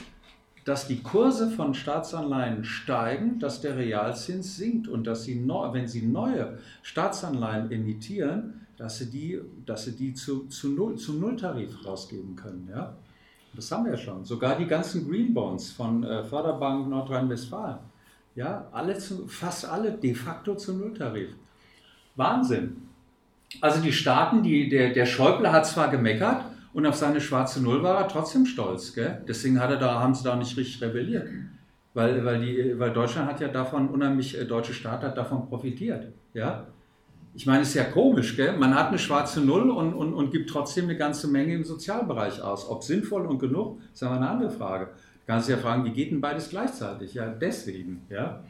dass die Kurse von Staatsanleihen steigen, dass der Realzins sinkt und dass sie, wenn sie neue Staatsanleihen emittieren, dass sie die, dass sie die zu, zu Null, zum Nulltarif rausgeben können. Ja? Das haben wir schon. Sogar die ganzen Green Bonds von äh, Förderbank Nordrhein-Westfalen. Ja, alle zu, fast alle de facto zum Nulltarif. Wahnsinn. Also die Staaten, die, der, der Schäuble hat zwar gemeckert und auf seine schwarze Null war er trotzdem stolz. Gell? Deswegen hat er da, haben sie da nicht richtig rebelliert. Weil, weil, die, weil Deutschland hat ja davon, unheimlich, der deutsche Staat hat davon profitiert. Ja? Ich meine, es ist ja komisch, gell? man hat eine schwarze Null und, und, und gibt trotzdem eine ganze Menge im Sozialbereich aus. Ob sinnvoll und genug, ist aber eine andere Frage. Du kannst ja fragen, wie geht denn beides gleichzeitig? Ja, deswegen. Ja?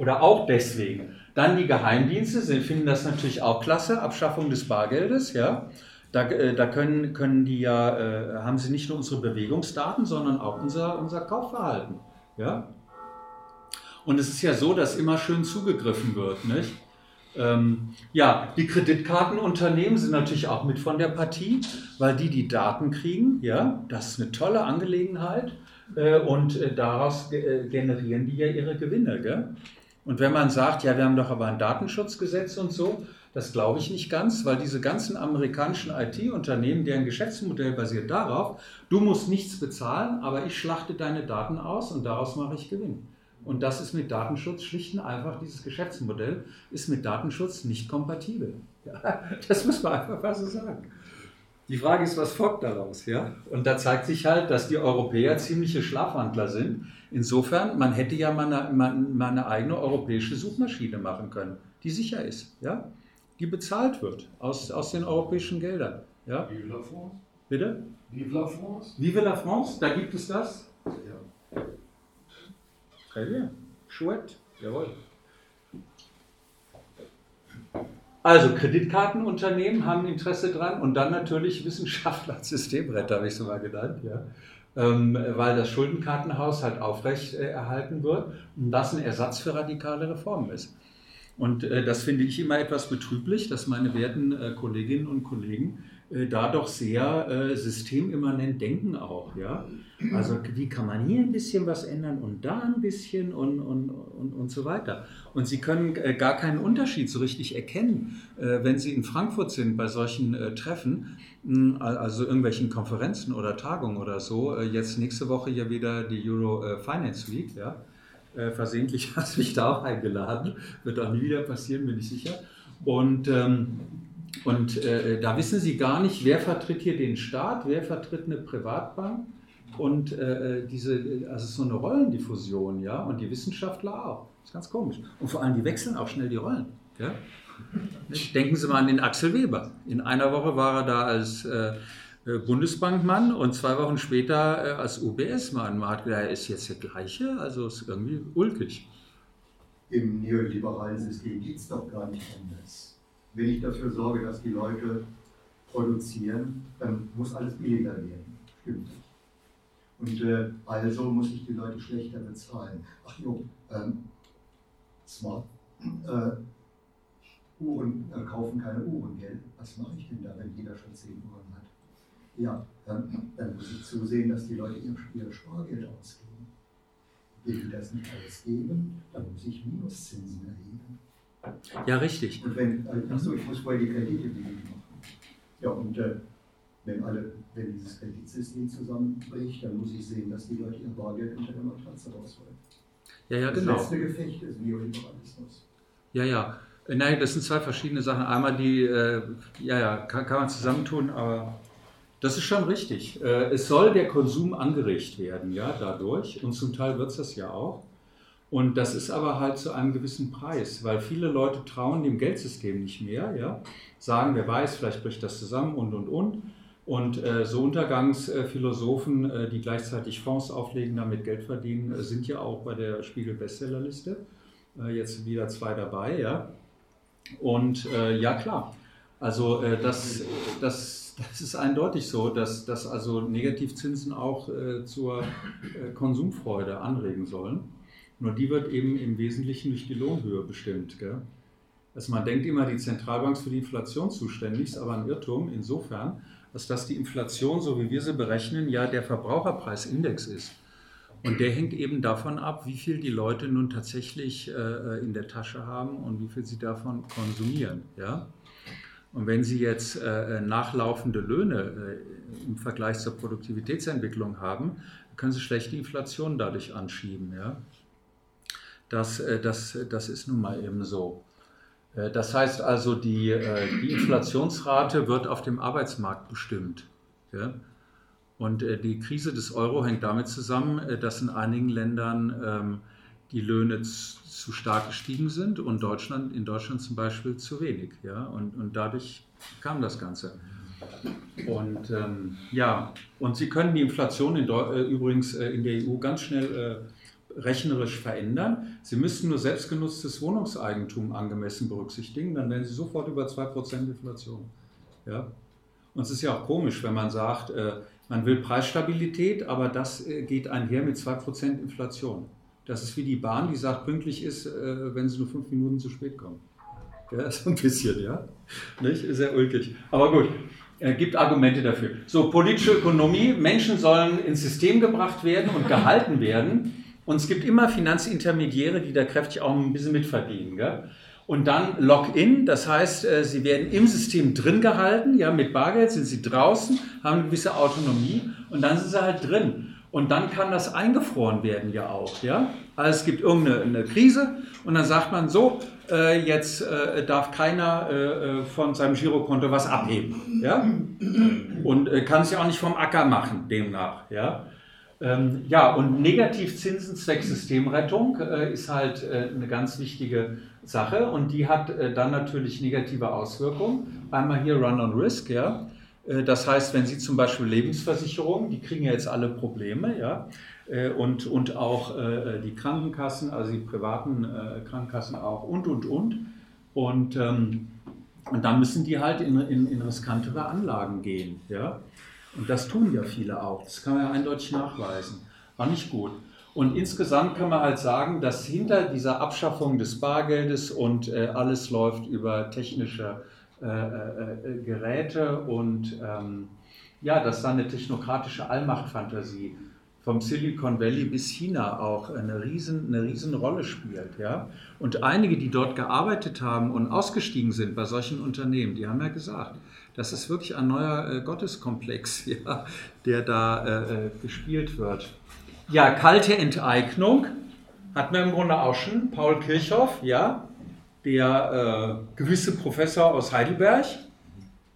Oder auch deswegen. Dann die Geheimdienste sie finden das natürlich auch klasse, Abschaffung des Bargeldes. Ja? Da, äh, da können, können die ja, äh, haben sie nicht nur unsere Bewegungsdaten, sondern auch unser, unser Kaufverhalten. Ja? Und es ist ja so, dass immer schön zugegriffen wird. Nicht? Ähm, ja, die Kreditkartenunternehmen sind natürlich auch mit von der Partie, weil die die Daten kriegen. Ja, das ist eine tolle Angelegenheit äh, und äh, daraus äh, generieren die ja ihre Gewinne. Gell? Und wenn man sagt, ja, wir haben doch aber ein Datenschutzgesetz und so, das glaube ich nicht ganz, weil diese ganzen amerikanischen IT-Unternehmen, deren Geschäftsmodell basiert darauf, du musst nichts bezahlen, aber ich schlachte deine Daten aus und daraus mache ich Gewinn. Und das ist mit Datenschutz schlicht und einfach, dieses Geschäftsmodell ist mit Datenschutz nicht kompatibel. Ja, das muss man einfach mal so sagen. Die Frage ist, was folgt daraus? Ja? Und da zeigt sich halt, dass die Europäer ziemliche Schlafwandler sind. Insofern, man hätte ja mal eine, mal eine eigene europäische Suchmaschine machen können, die sicher ist, ja? die bezahlt wird aus, aus den europäischen Geldern. Ja? Vive la France. Bitte? Vive la France. Vive la France, da gibt es das? Ja. Très bien. Chouette. Jawohl. Also Kreditkartenunternehmen haben Interesse dran und dann natürlich Wissenschaftler als Systemretter, habe ich so mal genannt, ja. Ähm, weil das Schuldenkartenhaus halt aufrecht äh, erhalten wird und das ein Ersatz für radikale Reformen ist. Und äh, das finde ich immer etwas betrüblich, dass meine werten äh, Kolleginnen und Kollegen da doch sehr äh, systemimmanent denken auch. Ja? Also wie kann man hier ein bisschen was ändern und da ein bisschen und, und, und, und so weiter. Und sie können äh, gar keinen Unterschied so richtig erkennen, äh, wenn sie in Frankfurt sind bei solchen äh, Treffen, mh, also irgendwelchen Konferenzen oder Tagungen oder so. Äh, jetzt nächste Woche ja wieder die Euro äh, Finance Week. Ja? Äh, versehentlich hast du mich da auch eingeladen. Wird auch nie wieder passieren, bin ich sicher. Und, ähm, und äh, da wissen sie gar nicht, wer vertritt hier den Staat, wer vertritt eine Privatbank. Und äh, diese, also so eine Rollendiffusion, ja, und die Wissenschaftler auch. Das ist ganz komisch. Und vor allem, die wechseln auch schnell die Rollen. Ja? Denken Sie mal an den Axel Weber. In einer Woche war er da als äh, Bundesbankmann und zwei Wochen später äh, als UBS-Mann. Man hat gedacht, er ist jetzt der gleiche, also ist irgendwie ulkig. Im neoliberalen System geht es doch gar nicht anders. Wenn ich dafür sorge, dass die Leute produzieren, dann muss alles billiger werden. Stimmt. Und äh, also muss ich die Leute schlechter bezahlen. Ach jo, ähm, smart. Äh, Uhren äh, kaufen keine Uhren, gell? Was mache ich denn da, wenn jeder schon zehn Uhren hat? Ja, dann, dann muss ich zusehen, dass die Leute ihr, ihr Spargeld ausgeben. Wenn die das nicht alles geben, dann muss ich Minuszinsen erheben. Ja, richtig. Und wenn, achso, ich muss vorher die Kredite machen. Ja, und äh, wenn, alle, wenn dieses Kreditsystem zusammenbricht, dann muss ich sehen, dass die Leute ihr Bargeld unter der Matratze rausholen. Ja, ja, Das genau. letzte Gefecht ist Neoliberalismus. Ja, ja. Äh, Nein, das sind zwei verschiedene Sachen. Einmal die, äh, ja, ja, kann, kann man zusammentun, aber das ist schon richtig. Äh, es soll der Konsum angeregt werden, ja, dadurch. Und zum Teil wird es das ja auch. Und das ist aber halt zu einem gewissen Preis, weil viele Leute trauen dem Geldsystem nicht mehr, ja. Sagen, wer weiß, vielleicht bricht das zusammen und, und, und. Und äh, so Untergangsphilosophen, äh, die gleichzeitig Fonds auflegen, damit Geld verdienen, äh, sind ja auch bei der Spiegel-Bestsellerliste. Äh, jetzt wieder zwei dabei, ja. Und äh, ja, klar. Also äh, das, das, das ist eindeutig so, dass, dass also Negativzinsen auch zur Konsumfreude anregen sollen. Nur die wird eben im Wesentlichen durch die Lohnhöhe bestimmt. Gell? Also man denkt immer, die Zentralbank ist für die Inflation zuständig, ist aber ein Irrtum insofern, als dass die Inflation, so wie wir sie berechnen, ja der Verbraucherpreisindex ist. Und der hängt eben davon ab, wie viel die Leute nun tatsächlich äh, in der Tasche haben und wie viel sie davon konsumieren. Ja? Und wenn Sie jetzt äh, nachlaufende Löhne äh, im Vergleich zur Produktivitätsentwicklung haben, können Sie schlecht die Inflation dadurch anschieben. Ja? Das, äh, das, das ist nun mal eben so. Äh, Das heißt also, die, äh, die Inflationsrate wird auf dem Arbeitsmarkt bestimmt. Und die Krise des Euro hängt damit zusammen, dass in einigen Ländern ähm, die Löhne zu stark gestiegen sind und Deutschland, in Deutschland zum Beispiel zu wenig. Und, und dadurch kam das Ganze. Und ähm, ja, und Sie können die Inflation in übrigens äh, in der EU ganz schnell rechnerisch verändern. Sie müssten nur selbstgenutztes Wohnungseigentum angemessen berücksichtigen, dann wären Sie sofort über 2% Inflation. Ja? Und es ist ja auch komisch, wenn man sagt, äh, man will Preisstabilität, aber das äh, geht einher mit 2% Inflation. Das ist wie die Bahn, die sagt, pünktlich ist, äh, wenn sie nur fünf Minuten zu spät kommen. Ja, so ein bisschen, ja. Nicht? Sehr ulkig. Aber gut, äh, gibt Argumente dafür. So, politische Ökonomie. Menschen sollen ins System gebracht werden und gehalten werden. Und es gibt immer Finanzintermediäre, die da kräftig auch ein bisschen mitverdienen. Gell? Und dann Lock-in, das heißt, äh, sie werden im System drin gehalten, ja, mit Bargeld sind sie draußen, haben eine gewisse Autonomie und dann sind sie halt drin. Und dann kann das eingefroren werden ja auch, ja. Also es gibt irgendeine eine Krise und dann sagt man so, äh, jetzt äh, darf keiner äh, äh, von seinem Girokonto was abheben, ja. Und äh, kann es ja auch nicht vom Acker machen, demnach, ja. Ähm, ja, und Negativzinsen zwecks Systemrettung äh, ist halt äh, eine ganz wichtige Sache und die hat äh, dann natürlich negative Auswirkungen. Einmal hier Run on Risk, ja. Äh, Das heißt, wenn Sie zum Beispiel Lebensversicherungen, die kriegen ja jetzt alle Probleme, ja, äh, und, und auch äh, die Krankenkassen, also die privaten Krankenkassen auch und, und, und. Und, ähm, und dann müssen die halt in, in, in riskantere Anlagen gehen, ja. Und das tun ja viele auch. Das kann man ja eindeutig nachweisen. War nicht gut. Und insgesamt kann man halt sagen, dass hinter dieser Abschaffung des Bargeldes und äh, alles läuft über technische äh, äh, Geräte und ähm, ja, dass da eine technokratische Allmachtfantasie vom Silicon Valley bis China auch eine riesen, eine riesen Rolle spielt. Ja? Und einige, die dort gearbeitet haben und ausgestiegen sind bei solchen Unternehmen, die haben ja gesagt, das ist wirklich ein neuer äh, Gotteskomplex, ja, der da äh, äh, gespielt wird. Ja, kalte Enteignung hatten wir im Grunde auch schon. Paul Kirchhoff, ja, der äh, gewisse Professor aus Heidelberg,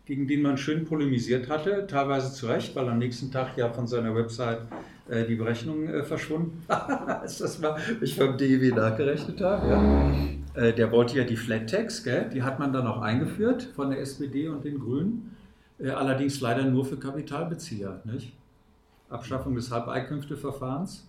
gegen den man schön polemisiert hatte, teilweise zu Recht, weil am nächsten Tag ja von seiner Website äh, die Berechnung äh, verschwunden ist. das mal, ich beim DEW nachgerechnet habe. Ja. Äh, der wollte ja die Flat Tax, gell? die hat man dann auch eingeführt von der SPD und den Grünen, äh, allerdings leider nur für Kapitalbezieher. Nicht? Abschaffung des Halbeinkünfteverfahrens,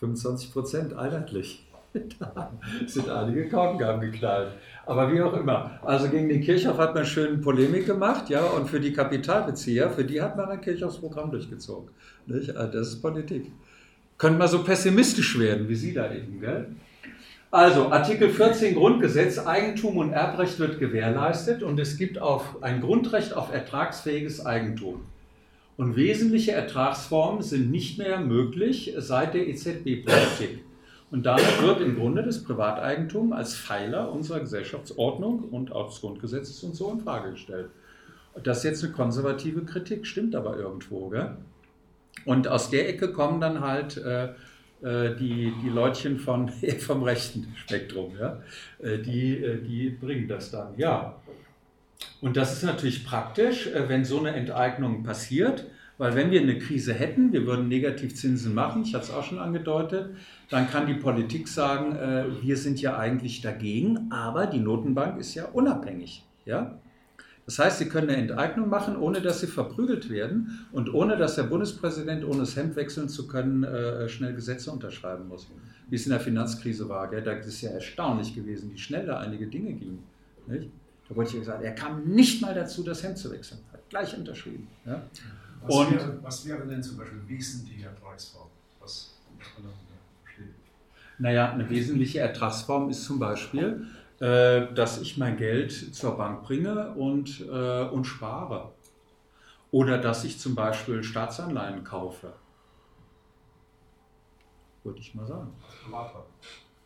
25 Prozent einheitlich. Da sind einige Korkengaben geknallt. Aber wie auch immer. Also gegen den Kirchhoff hat man schön Polemik gemacht, ja, und für die Kapitalbezieher, für die hat man ein Kirchhoffs Programm durchgezogen. Nicht? Also das ist Politik. Könnte man so pessimistisch werden, wie Sie da eben, gell? Also Artikel 14 Grundgesetz, Eigentum und Erbrecht wird gewährleistet und es gibt auf ein Grundrecht auf ertragsfähiges Eigentum. Und wesentliche Ertragsformen sind nicht mehr möglich seit der EZB-Politik. Und damit wird im Grunde das Privateigentum als Pfeiler unserer Gesellschaftsordnung und auch des Grundgesetzes und so in Frage gestellt. Das ist jetzt eine konservative Kritik, stimmt aber irgendwo. Gell? Und aus der Ecke kommen dann halt äh, äh die, die Leutchen von, vom rechten Spektrum. Ja? Äh, die, äh, die bringen das dann. Ja. Und das ist natürlich praktisch, wenn so eine Enteignung passiert, weil wenn wir eine Krise hätten, wir würden Negativzinsen machen, ich hatte es auch schon angedeutet, dann kann die Politik sagen, wir sind ja eigentlich dagegen, aber die Notenbank ist ja unabhängig. Ja? Das heißt, sie können eine Enteignung machen, ohne dass sie verprügelt werden und ohne dass der Bundespräsident, ohne das Hemd wechseln zu können, äh, schnell Gesetze unterschreiben muss. Wie es in der Finanzkrise war. Gell? Da ist ja erstaunlich gewesen, wie schnell da einige Dinge gingen. Nicht? Da wollte ich gesagt, er kam nicht mal dazu, das Hemd zu wechseln. Hat gleich unterschrieben. Ja? Was, und, wäre, was wäre denn zum Beispiel wesentliche Ertragsform? Was muss man verstehen? Naja, eine wesentliche Ertragsform ist zum Beispiel, äh, dass ich mein Geld zur Bank bringe und, äh, und spare. Oder dass ich zum Beispiel Staatsanleihen kaufe. Würde ich mal sagen. Als Privatmann.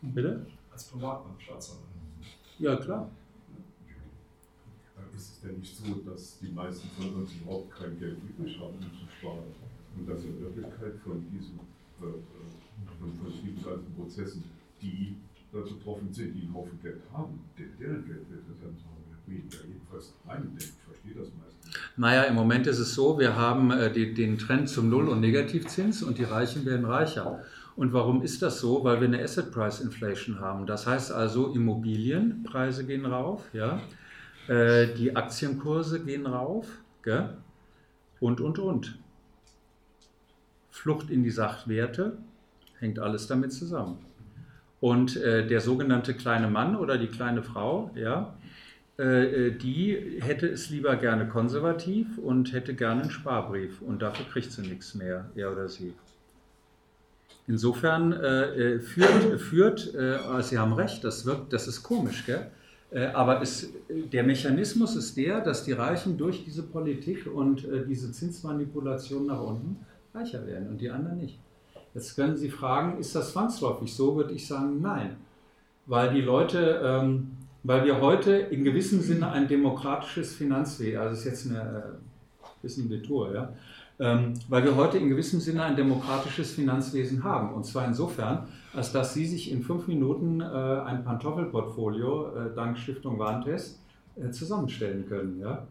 Bitte? Als Privatmann Staatsanleihen. Ja, klar. Ist es denn nicht so, dass die meisten von uns überhaupt kein Geld übrig haben, um zu sparen? Und dass in Wirklichkeit von diesen, äh, äh von, ganzen Prozessen die dazu betroffen sind, die einen Haufen Geld haben, deren Geld wird das dann meistens. Naja, im Moment ist es so, wir haben äh, die, den Trend zum Null- und Negativzins und die Reichen werden reicher. Und warum ist das so? Weil wir eine Asset Price Inflation haben. Das heißt also, Immobilienpreise gehen rauf, ja? Äh, die Aktienkurse gehen rauf gell? und, und, und. Flucht in die Sachwerte hängt alles damit zusammen. Und äh, der sogenannte kleine Mann oder die kleine Frau, ja, äh, äh, die hätte es lieber gerne konservativ und hätte gerne einen Sparbrief. Und dafür kriegt sie nichts mehr, er oder sie. Insofern äh, äh führt, führt Sie haben recht, das, wirkt, das ist komisch, gell? Aber es, der Mechanismus ist der, dass die Reichen durch diese Politik und diese Zinsmanipulation nach unten reicher werden und die anderen nicht. Jetzt können Sie fragen, ist das zwangsläufig so? Würde ich sagen, nein. Weil die Leute, ähm, weil wir heute in gewissem Sinne ein demokratisches Finanzwesen, also ist jetzt eine äh, Detour, ja, ähm, weil wir heute in gewissem Sinne ein demokratisches Finanzwesen haben. Und zwar insofern, als dass Sie sich in fünf Minuten äh, ein Pantoffelportfolio äh, dank Stiftung Warentest äh, zusammenstellen können. Ja?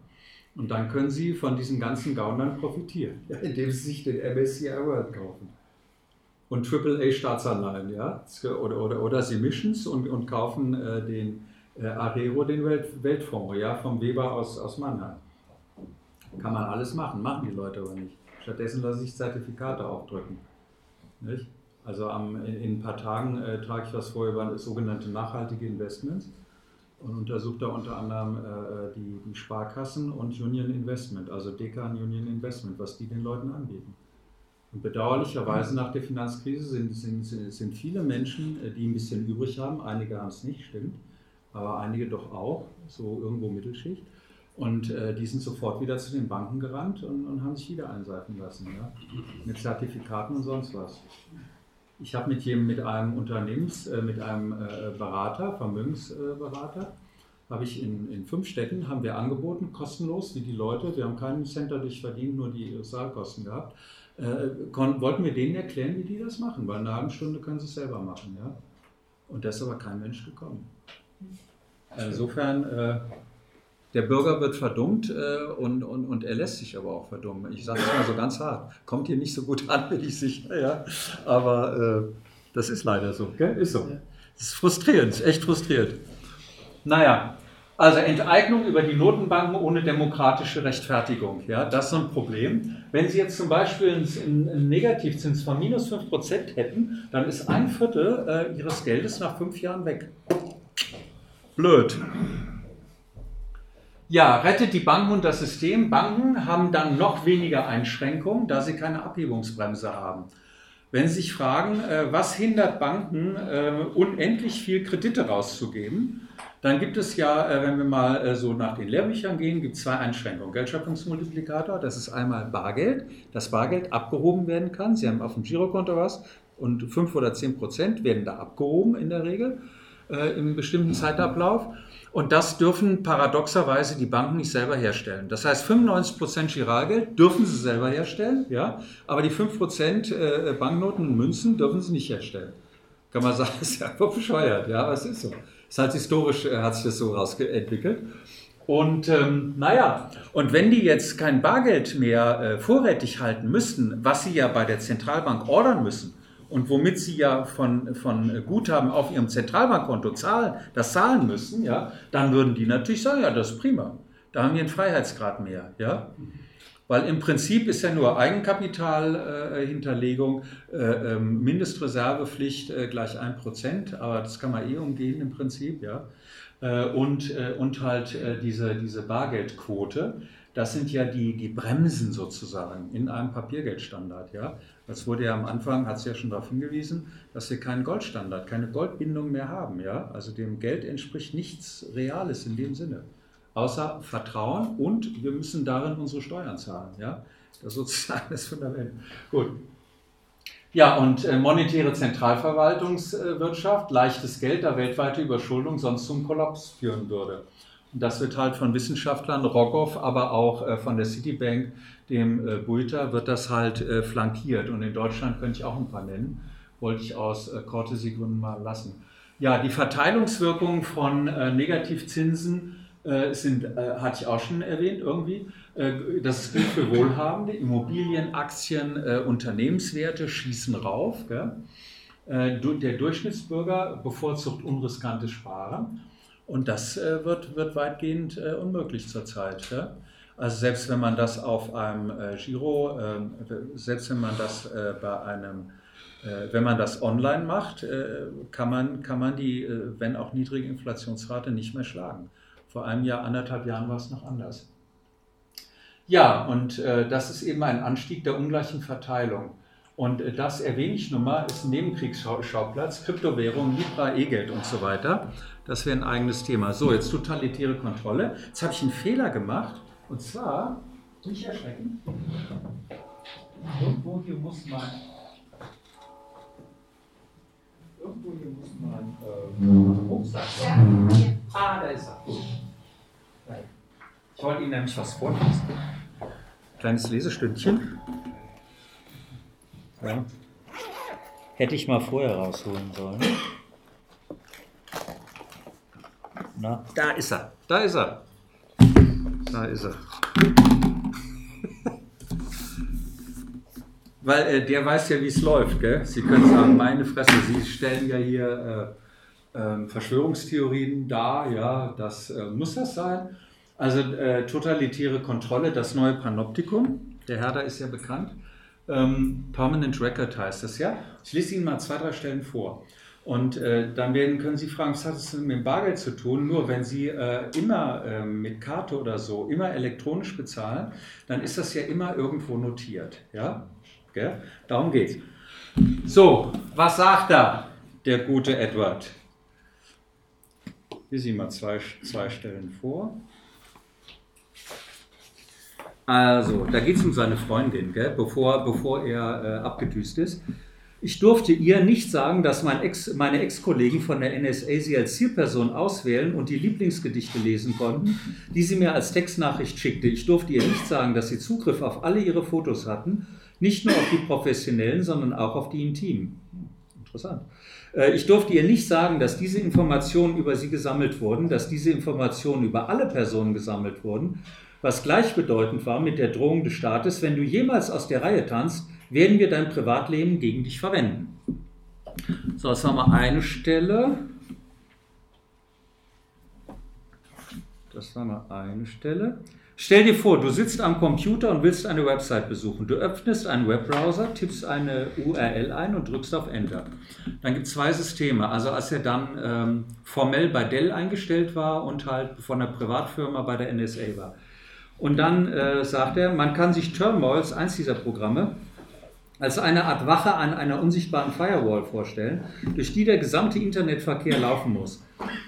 Und dann können Sie von diesen ganzen Gaunern profitieren, ja, indem Sie sich den MSCI World kaufen und AAA-Staatsanleihen, ja, oder, oder, oder sie mischen es und, und kaufen äh, den äh, Arero, den Welt, Weltfonds, ja, vom Weber aus, aus Mannheim. Kann man alles machen, machen die Leute aber nicht. Stattdessen lasse ich Zertifikate aufdrücken. Nicht? Also am, in, in, ein paar Tagen äh, trage ich was vor über sogenannte nachhaltige Investments und untersuche da unter anderem äh, die, die Sparkassen und Union Investment, also Dekan Union Investment, was die den Leuten anbieten. Und bedauerlicherweise nach der Finanzkrise sind, sind, sind viele Menschen, äh, die ein bisschen übrig haben, einige haben es nicht, stimmt, aber einige doch auch, so irgendwo Mittelschicht. Und äh, die sind sofort wieder zu den Banken gerannt und, und haben sich wieder einseifen lassen, ja? mit Zertifikaten und sonst was. Ich habe mit mit einem Unternehmens, äh, mit einem äh, Berater, Vermögensberater, habe ich in, in fünf Städten haben wir angeboten, kostenlos, wie die Leute, wir haben keinen Cent dadurch verdient, nur die Saalkosten gehabt, äh, wollten wir denen erklären, wie die das machen, weil in einer halben Stunde können sie es selber machen. Ja? Und da ist aber kein Mensch gekommen. Insofern, äh, der Bürger wird verdummt äh, und, und, und er lässt sich aber auch verdummen. Ich sage es mal so ganz hart. Kommt hier nicht so gut an, bin ich sicher. Ja? Aber äh, das ist leider so. Gell? Ist so. Das ist frustrierend, ist echt frustrierend. Naja, also Enteignung über die Notenbanken ohne demokratische Rechtfertigung. Ja, das ist so ein Problem. Wenn Sie jetzt zum Beispiel einen Negativzins von minus 5% hätten, dann ist ein Viertel äh, Ihres Geldes nach fünf Jahren weg. Blöd. Ja, rettet die Banken und das System. Banken haben dann noch weniger Einschränkungen, da sie keine Abhebungsbremse haben. wenn Sie sich fragen, äh, was hindert Banken, äh, unendlich viel Kredite rauszugeben, dann gibt es ja, äh, wenn wir mal so nach den Lehrbüchern gehen, gibt es zwei Einschränkungen. Geldschöpfungsmultiplikator, das ist einmal Bargeld, dass Bargeld abgehoben werden kann. Sie haben auf dem Girokonto was und 5 oder 10 Prozent werden da abgehoben in der Regel im bestimmten Zeitablauf. Und das dürfen paradoxerweise die Banken nicht selber herstellen. Das heißt, 95% Giralgeld dürfen sie selber herstellen, ja, aber die 5% äh, Banknoten und Münzen dürfen sie nicht herstellen. Kann man sagen, ist ja einfach bescheuert, ja, aber es ist so. Es hat historisch äh, hat sich das so rausentwickelt. Und ähm, naja, und wenn die jetzt kein Bargeld mehr äh, vorrätig halten müssten, was sie ja bei der Zentralbank ordern müssen, und womit sie ja von, von Guthaben auf ihrem Zentralbankkonto zahlen, das zahlen müssen, ja, dann würden die natürlich sagen, ja, das ist prima. Da haben wir einen Freiheitsgrad mehr, ja. Weil im Prinzip ist ja nur Eigenkapitalhinterlegung, äh, äh, Mindestreservepflicht äh, gleich 1%, aber das kann man eh umgehen im Prinzip, ja. Äh, und, äh, und halt äh, diese, diese Bargeldquote, das sind ja die, die Bremsen sozusagen in einem Papiergeldstandard, ja. Das wurde ja am Anfang, hat es ja schon darauf hingewiesen, dass wir keinen Goldstandard, keine Goldbindung mehr haben. Ja? Also dem Geld entspricht nichts Reales in dem Sinne, außer Vertrauen und wir müssen darin unsere Steuern zahlen. Ja? Das ist sozusagen das Fundament. Gut. Ja, und äh, monetäre Zentralverwaltungswirtschaft, leichtes Geld, da weltweite Überschuldung sonst zum Kollaps führen würde. Das wird halt von Wissenschaftlern, Rogoff, aber auch äh, von der Citibank dem äh, Buiter wird das halt äh, flankiert. Und in Deutschland könnte ich auch ein paar nennen, wollte ich aus äh, Cortesi-Gründen mal lassen. Ja, die Verteilungswirkung von Negativzinsen sind, hatte ich auch schon erwähnt irgendwie. Das gilt für Wohlhabende. Immobilien, Aktien, Unternehmenswerte schießen rauf. Gell? der Durchschnittsbürger bevorzugt unriskantes Sparen. Und das wird, wird weitgehend unmöglich zurzeit. Gell? Also selbst wenn man das auf einem äh, Giro, äh, selbst wenn man das äh, bei einem, äh, wenn man das online macht, äh, kann, man, kann man die, äh, wenn auch niedrige Inflationsrate, nicht mehr schlagen. Vor einem Jahr, anderthalb Jahren war es noch anders. Ja, und das ist eben ein Anstieg der ungleichen Verteilung. Und das erwähne ich nun mal, ist ein Nebenkriegsschauplatz, Kryptowährung, Libra, E-Geld und so weiter. Das wäre ein eigenes Thema. So, jetzt totalitäre Kontrolle. Jetzt habe ich einen Fehler gemacht. Und zwar, nicht erschrecken, irgendwo hier muss man, irgendwo hier muss man äh, Rucksack. Ah, da ist er. Ich wollte Ihnen nämlich was vorlesen. Kleines Lesestündchen. Ja. Hätte ich mal vorher rausholen sollen. Na, da ist er. Da ist er. Da ist er. Weil äh, der weiß ja, wie es läuft. Gell? Sie können sagen, meine Fresse, Sie stellen ja hier äh, äh, Verschwörungstheorien dar. Ja, das äh, muss das sein. Also äh, totalitäre Kontrolle, das neue Panoptikum. Der Herr da ist ja bekannt. Ähm, Permanent Record heißt das ja. Ich lese Ihnen mal zwei, drei Stellen vor. Und äh, dann werden, können Sie fragen, was hat es mit dem Bargeld zu tun? Nur wenn Sie äh, immer äh, mit Karte oder so, immer elektronisch bezahlen, dann ist das ja immer irgendwo notiert. Ja? Gell? Darum geht's. So, was sagt da der gute Edward? Wir sehen mal zwei, zwei Stellen vor. Also, da geht es um seine Freundin, gell? Bevor, bevor er äh, abgedüst ist. Ich durfte ihr nicht sagen, dass mein Ex, meine Ex-Kollegen von der NSA sie als Zielperson auswählen und die Lieblingsgedichte lesen konnten, die sie mir als Textnachricht schickte. Ich durfte ihr nicht sagen, dass sie Zugriff auf alle ihre Fotos hatten, nicht nur auf die professionellen, sondern auch auf die intimen. Interessant. Äh, ich durfte ihr nicht sagen, dass diese Informationen über sie gesammelt wurden, dass diese Informationen über alle Personen gesammelt wurden, was gleichbedeutend war mit der Drohung des Staates, wenn du jemals aus der Reihe tanzt, werden wir dein Privatleben gegen dich verwenden. So, jetzt haben wir eine Stelle. Das war mal eine Stelle. Stell dir vor, du sitzt am Computer und willst eine Website besuchen. Du öffnest einen Webbrowser, tippst eine URL ein und drückst auf Enter. Dann gibt es zwei Systeme. Also als er dann ähm, formell bei Dell eingestellt war und halt von der Privatfirma bei der NSA war. Und dann äh, sagt er, man kann sich Turmoils, eins dieser Programme, als eine Art Wache an einer unsichtbaren Firewall vorstellen, durch die der gesamte Internetverkehr laufen muss.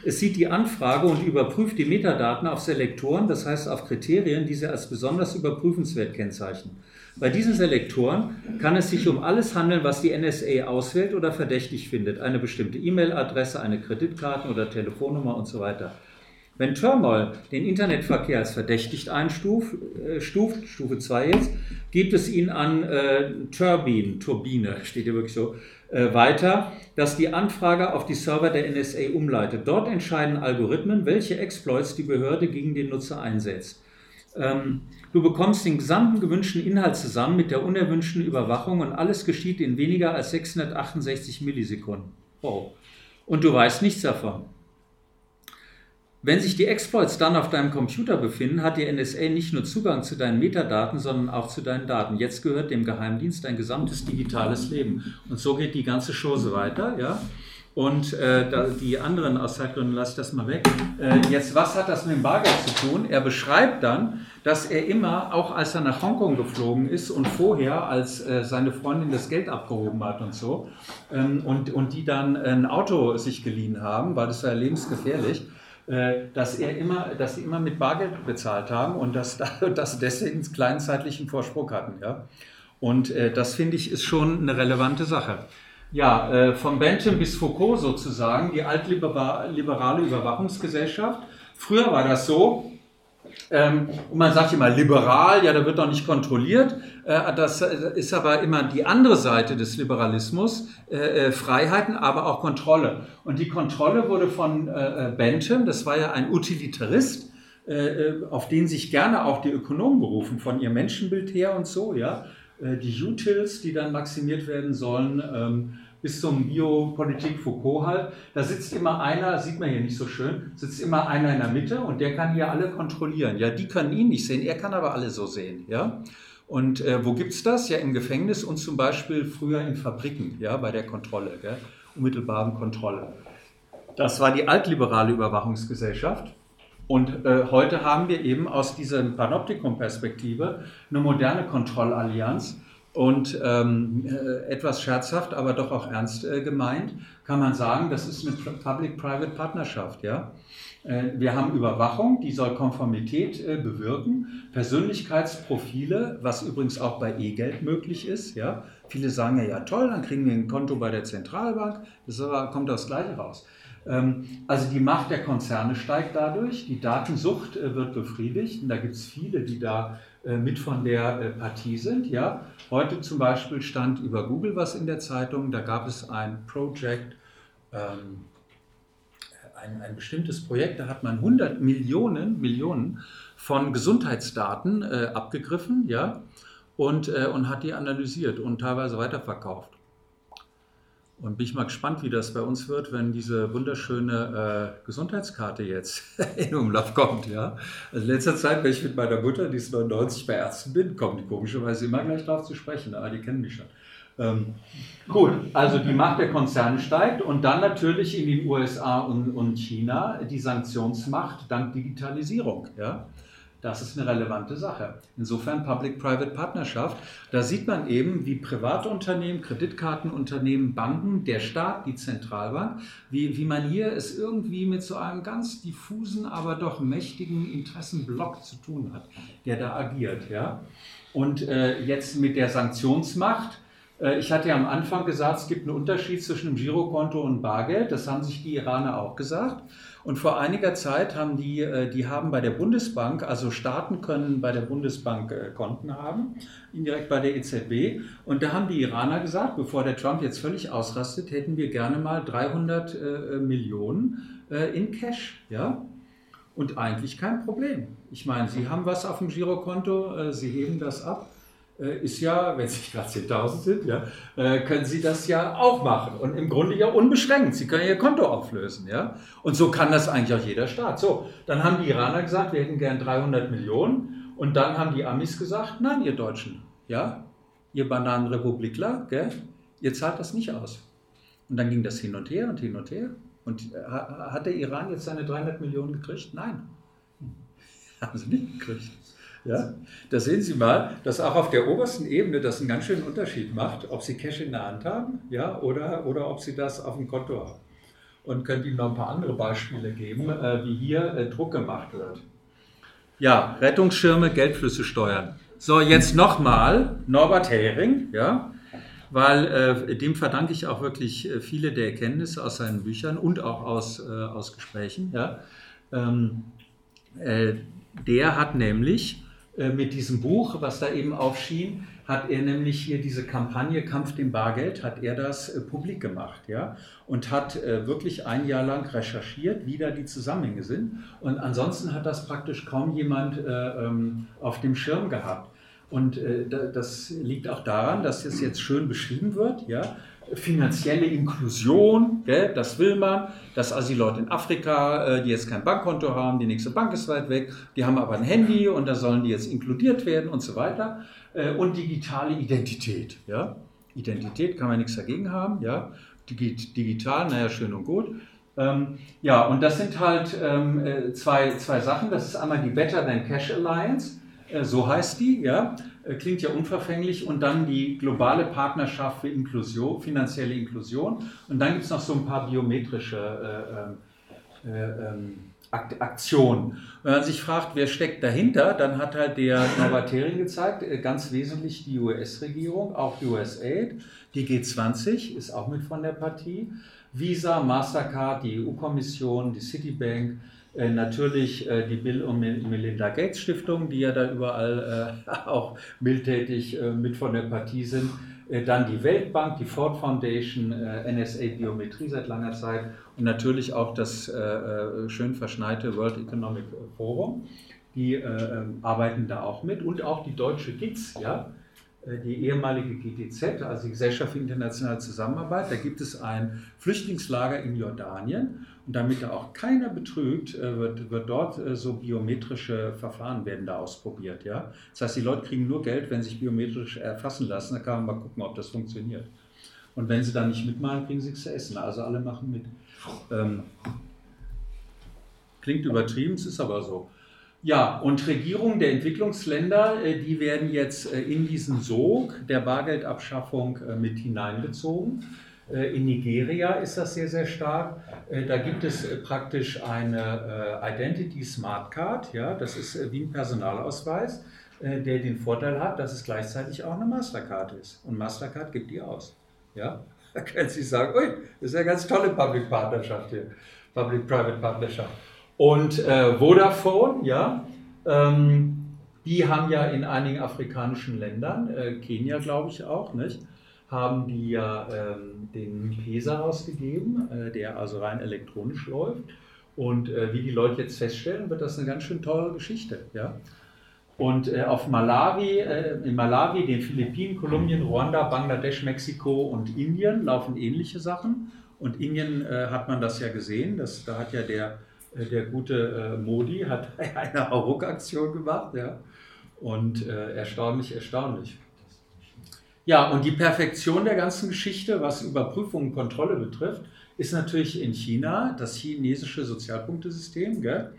Es sieht die Anfrage und überprüft die Metadaten auf Selektoren, das heißt auf Kriterien, die sie als besonders überprüfenswert kennzeichnen. Bei diesen Selektoren kann es sich um alles handeln, was die NSA auswählt oder verdächtig findet. Eine bestimmte E-Mail-Adresse, eine Kreditkarte oder Telefonnummer und so weiter. Wenn Turmoil den Internetverkehr als verdächtigt einstuft, äh, Stufe 2 jetzt, gibt es ihn an äh, Turbine, Turbine, steht hier wirklich so, äh, weiter, dass die Anfrage auf die Server der NSA umleitet. Dort entscheiden Algorithmen, welche Exploits die Behörde gegen den Nutzer einsetzt. Ähm, du bekommst den gesamten gewünschten Inhalt zusammen mit der unerwünschten Überwachung und alles geschieht in weniger als 668 Millisekunden. Wow. Und du weißt nichts davon. Wenn sich die Exploits dann auf deinem Computer befinden, hat die NSA nicht nur Zugang zu deinen Metadaten, sondern auch zu deinen Daten. Jetzt gehört dem Geheimdienst dein gesamtes digitales Leben. Und so geht die ganze Chose weiter. Ja? Und äh, die anderen aus Zeitgründen lasse ich das mal weg. Äh, jetzt, was hat das mit dem Bargeld zu tun? Er beschreibt dann, dass er immer, auch als er nach Hongkong geflogen ist und vorher, als äh, seine Freundin das Geld abgehoben hat und so, ähm, und, und die dann ein Auto sich geliehen haben, weil das war lebensgefährlich, äh, dass, er immer, dass sie immer mit Bargeld bezahlt haben und dass, dass sie deswegen einen kleinen zeitlichen Vorsprung hatten. Ja? Und äh, das finde ich ist schon eine relevante Sache. Ja, äh, von Bentham bis Foucault sozusagen, die altliberale Überwachungsgesellschaft. Früher war das so, ähm, und man sagt immer liberal, ja, da wird doch nicht kontrolliert. Äh, das ist aber immer die andere Seite des Liberalismus, äh, Freiheiten, aber auch Kontrolle. Und die Kontrolle wurde von Bentham, das war ja ein Utilitarist, auf den sich gerne auch die Ökonomen berufen, von ihrem Menschenbild her und so, ja. Die Utils, die dann maximiert werden sollen, ähm, bis zum Biopolitik Foucault halt. Da sitzt immer einer, sieht man hier nicht so schön, sitzt immer einer in der Mitte und der kann hier alle kontrollieren. Ja, die können ihn nicht sehen, er kann aber alle so sehen. Ja. Und äh, wo gibt es das? Ja, im Gefängnis und zum Beispiel früher in Fabriken, ja, bei der Kontrolle, gell? unmittelbaren Kontrolle. Das war die altliberale Überwachungsgesellschaft. Und äh, heute haben wir eben aus dieser Panoptikum-Perspektive eine moderne Kontrollallianz, und ähm, äh, etwas scherzhaft, aber doch auch ernst äh, gemeint, kann man sagen, das ist eine Public-Private Partnerschaft. Ja? Äh, wir haben Überwachung, die soll Konformität äh, bewirken, Persönlichkeitsprofile, was übrigens auch bei E-Geld möglich ist. Ja? Viele sagen ja, ja toll, dann kriegen wir ein Konto bei der Zentralbank, das aber, kommt das Gleiche raus. Ähm, also die Macht der Konzerne steigt dadurch, die Datensucht äh, wird befriedigt und da gibt es viele, die da mit von der äh, Partie sind. Ja. Heute zum Beispiel stand über Google was in der Zeitung, da gab es ein Project, ähm, ein, ein, bestimmtes Projekt, da hat man 100 Millionen, Millionen von Gesundheitsdaten äh, abgegriffen ja, und, äh, und hat die analysiert und teilweise weiterverkauft. Und bin ich mal gespannt, wie das bei uns wird, wenn diese wunderschöne äh, Gesundheitskarte jetzt in Umlauf kommt. Ja? Also in letzter Zeit, wenn ich mit meiner Mutter, die ist 99, bei Ärzten bin, kommen die komischerweise immer gleich darauf zu sprechen, aber die kennen mich schon. Ähm, gut, also die Macht der Konzerne steigt und dann natürlich in den USA und, und China die Sanktionsmacht dank Digitalisierung. Ja? Das ist eine relevante Sache. Insofern Public-Private Partnerschaft. Da sieht man eben, wie Privatunternehmen, Kreditkartenunternehmen, Banken, der Staat, die Zentralbank, wie, wie man hier es irgendwie mit so einem ganz diffusen, aber doch mächtigen Interessenblock zu tun hat, der da agiert. Ja? Und äh, jetzt mit der Sanktionsmacht. Äh, ich hatte ja am Anfang gesagt, es gibt einen Unterschied zwischen einem Girokonto und Bargeld. Das haben sich die Iraner auch gesagt. Und vor einiger Zeit haben die, äh, die haben bei der Bundesbank, also Staaten können bei der Bundesbank äh, Konten haben, indirekt bei der EZB. Und da haben die Iraner gesagt, bevor der Trump jetzt völlig ausrastet, hätten wir gerne mal 300 äh, Millionen in Cash. Ja? Und eigentlich kein Problem. Ich meine, Sie haben was auf dem Girokonto, Sie heben das ab ist ja, wenn nicht gerade 10.000 sind, ja, äh, können Sie das ja auch machen. Und im Grunde ja unbeschränkt. Sie können Ihr Konto auflösen. Ja? Und so kann das eigentlich auch jeder Staat. So, dann haben die Iraner gesagt, wir hätten gern 300 Millionen. Und dann haben die Amis gesagt, nein, ihr Deutschen, ja, ihr Bananenrepublikler, gell, ihr zahlt das nicht aus. Und dann ging das hin und her und hin und her. Und äh, hat der Iran jetzt seine 300 Millionen gekriegt? Nein. Haben sie nicht gekriegt. Ja? Da sehen Sie mal, dass auch auf der obersten Ebene das einen ganz schönen Unterschied macht, ob Sie Cash in der Hand haben ja, oder, oder ob Sie das auf dem Konto haben. Und könnte Ihnen noch ein paar andere Beispiele geben, äh, wie hier äh, Druck gemacht wird. Ja, Rettungsschirme, Geldflüsse steuern. So, jetzt nochmal Norbert Hering, ja, weil äh, dem verdanke ich auch wirklich äh, viele der Erkenntnisse aus seinen Büchern und auch aus, äh, aus Gesprächen. Ja. Ähm, äh, der hat nämlich mit diesem Buch, was da eben aufschien, hat er nämlich hier diese Kampagne Kampf dem Bargeld, hat er das äh, publik gemacht, ja, und hat äh, wirklich ein Jahr lang recherchiert, wie da die Zusammenhänge sind. Und ansonsten hat das praktisch kaum jemand äh, ähm, auf dem Schirm gehabt. Und äh, das liegt auch daran, dass es jetzt schön beschrieben wird, ja, finanzielle Inklusion, gell, das will man, dass also die Leute in Afrika, äh, die jetzt kein Bankkonto haben, die nächste Bank ist weit weg, die haben aber ein Handy und da sollen die jetzt inkludiert werden und so weiter. Äh, und digitale Identität. Ja? Identität kann man nichts dagegen haben, ja. Digital, naja, schön und gut. Ähm, ja, und das sind halt ähm, äh, zwei, zwei Sachen. Das ist einmal die Better Than Cash Alliance, äh, so heißt die, ja. Äh, klingt ja unverfänglich. Und dann die globale Partnerschaft für Inklusion, finanzielle Inklusion. Und dann gibt es noch so ein paar biometrische äh, äh, ähm, Aktion. Wenn man sich fragt, wer steckt dahinter, dann hat halt der Norbert Thering gezeigt, äh, ganz wesentlich die US-Regierung, auch USAID, die G20 ist auch mit von der Partie, Visa, Mastercard, die EU-Kommission, die Citibank, äh, natürlich äh, die Bill und Melinda Gates Stiftung, die ja da überall auch mildtätig mit von der Partie sind. Dann die Weltbank, die Ford Foundation, NSA Biometrie seit langer Zeit und natürlich auch das äh, äh, schön verschneite World Economic Forum. Die äh, ähm, arbeiten da auch mit und auch die deutsche GIZ, ja, äh, die ehemalige GTZ, also die Gesellschaft für internationale Zusammenarbeit. Da gibt es ein Flüchtlingslager in Jordanien und damit da auch keiner betrügt, äh, wird, wird dort so biometrische Verfahren werden da ausprobiert. Ja? Das heißt, die Leute kriegen nur Geld, wenn sie sich biometrisch erfassen lassen. Da kann man mal gucken, ob das funktioniert. Und wenn sie dann nicht mitmachen, kriegen sie nichts zu essen. Also alle machen mit. Ähm, klingt übertrieben, es ist aber so. Ja, und Regierungen der Entwicklungsländer, äh, die werden jetzt äh, in diesen Sog der Bargeldabschaffung äh, mit hineingezogen. In Nigeria ist das sehr, sehr stark. Da gibt es praktisch eine Identity Smart Card, ja, das ist wie ein Personalausweis, der den Vorteil hat, dass es gleichzeitig auch eine Mastercard ist. Und Mastercard gibt die aus. Ja, da können Sie sagen, ui, das ist eine ganz tolle Public Partnerschaft hier, Public-Private Partnerschaft. Und äh, Vodafone, ja, ähm, die haben ja in einigen afrikanischen Ländern, äh, Kenia glaube ich auch, nicht, haben die ja ähm, den PESA rausgegeben, äh, der also rein elektronisch läuft. Und äh, wie die Leute jetzt feststellen, wird das eine ganz schön teure Geschichte. Ja? Und äh, auf Malawi, äh, in Malawi, den Philippinen, Kolumbien, Ruanda, Bangladesch, Mexiko und Indien laufen ähnliche Sachen. Und Indien äh, hat man das ja gesehen, das, da hat ja der, äh, der gute Modi hat eine Hauruck-Aktion gemacht. Ja. Und erstaunlich, erstaunlich. Ja, und die Perfektion der ganzen Geschichte, was Überprüfung und Kontrolle betrifft, ist natürlich in China das chinesische Sozialpunktesystem. Gell?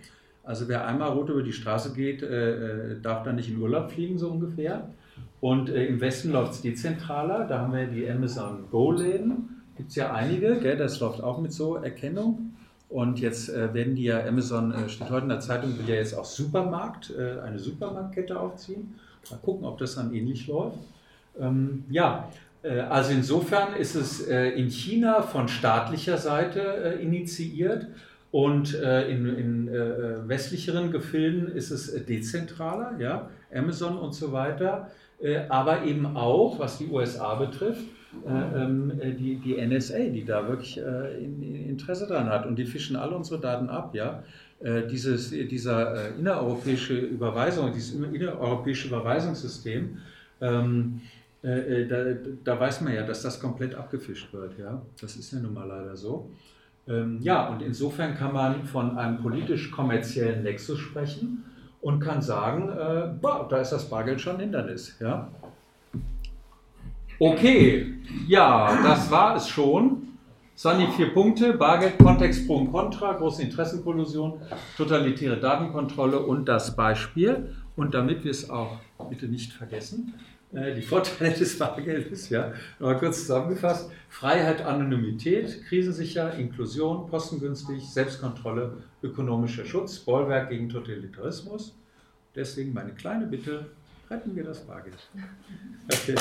Also wer einmal rot über die Straße geht, äh, äh, darf dann nicht in Urlaub fliegen, so ungefähr. Und äh, im Westen läuft es dezentraler. Da haben wir die Amazon Go-Läden. Gibt es ja einige, gell? das läuft auch mit so Erkennung. Und jetzt äh, werden die ja, Amazon äh, steht heute in der Zeitung, will ja jetzt auch Supermarkt, äh, eine Supermarktkette aufziehen. Mal gucken, ob das dann ähnlich läuft. Ähm, ja, also insofern ist es in China von staatlicher Seite initiiert und äh, in, in äh, westlicheren Gefilden ist es äh, dezentraler, ja, Amazon und so weiter, äh, aber eben auch, was die USA betrifft, äh, ähm, äh, die, die NSA, die da wirklich in, in Interesse daran hat. Und die fischen alle unsere Daten ab, ja. Dieses, dieser innereuropäische Überweisung, dieses innereuropäische Überweisungssystem, ähm, da, da weiß man ja, dass das komplett abgefischt wird, ja. Das ist ja nun mal leider so. Ähm, ja, und insofern kann man von einem politisch-kommerziellen Nexus sprechen und kann sagen, äh, boah, da ist das Bargeld schon ein Hindernis. Ja? Okay, ja, das war es schon. Die vier Punkte. Bargeld, Kontext, Pro und Contra, große Interessenkollusion, totalitäre Datenkontrolle und das Beispiel. Und damit wir es auch bitte nicht vergessen, äh, die Vorteile des Bargeldes, ja, noch kurz zusammengefasst. Freiheit, Anonymität, krisensicher, Inklusion, kostengünstig, Selbstkontrolle, ökonomischer Schutz, Bollwerk gegen Totalitarismus. Deswegen meine kleine Bitte, retten wir das Bargeld. Okay.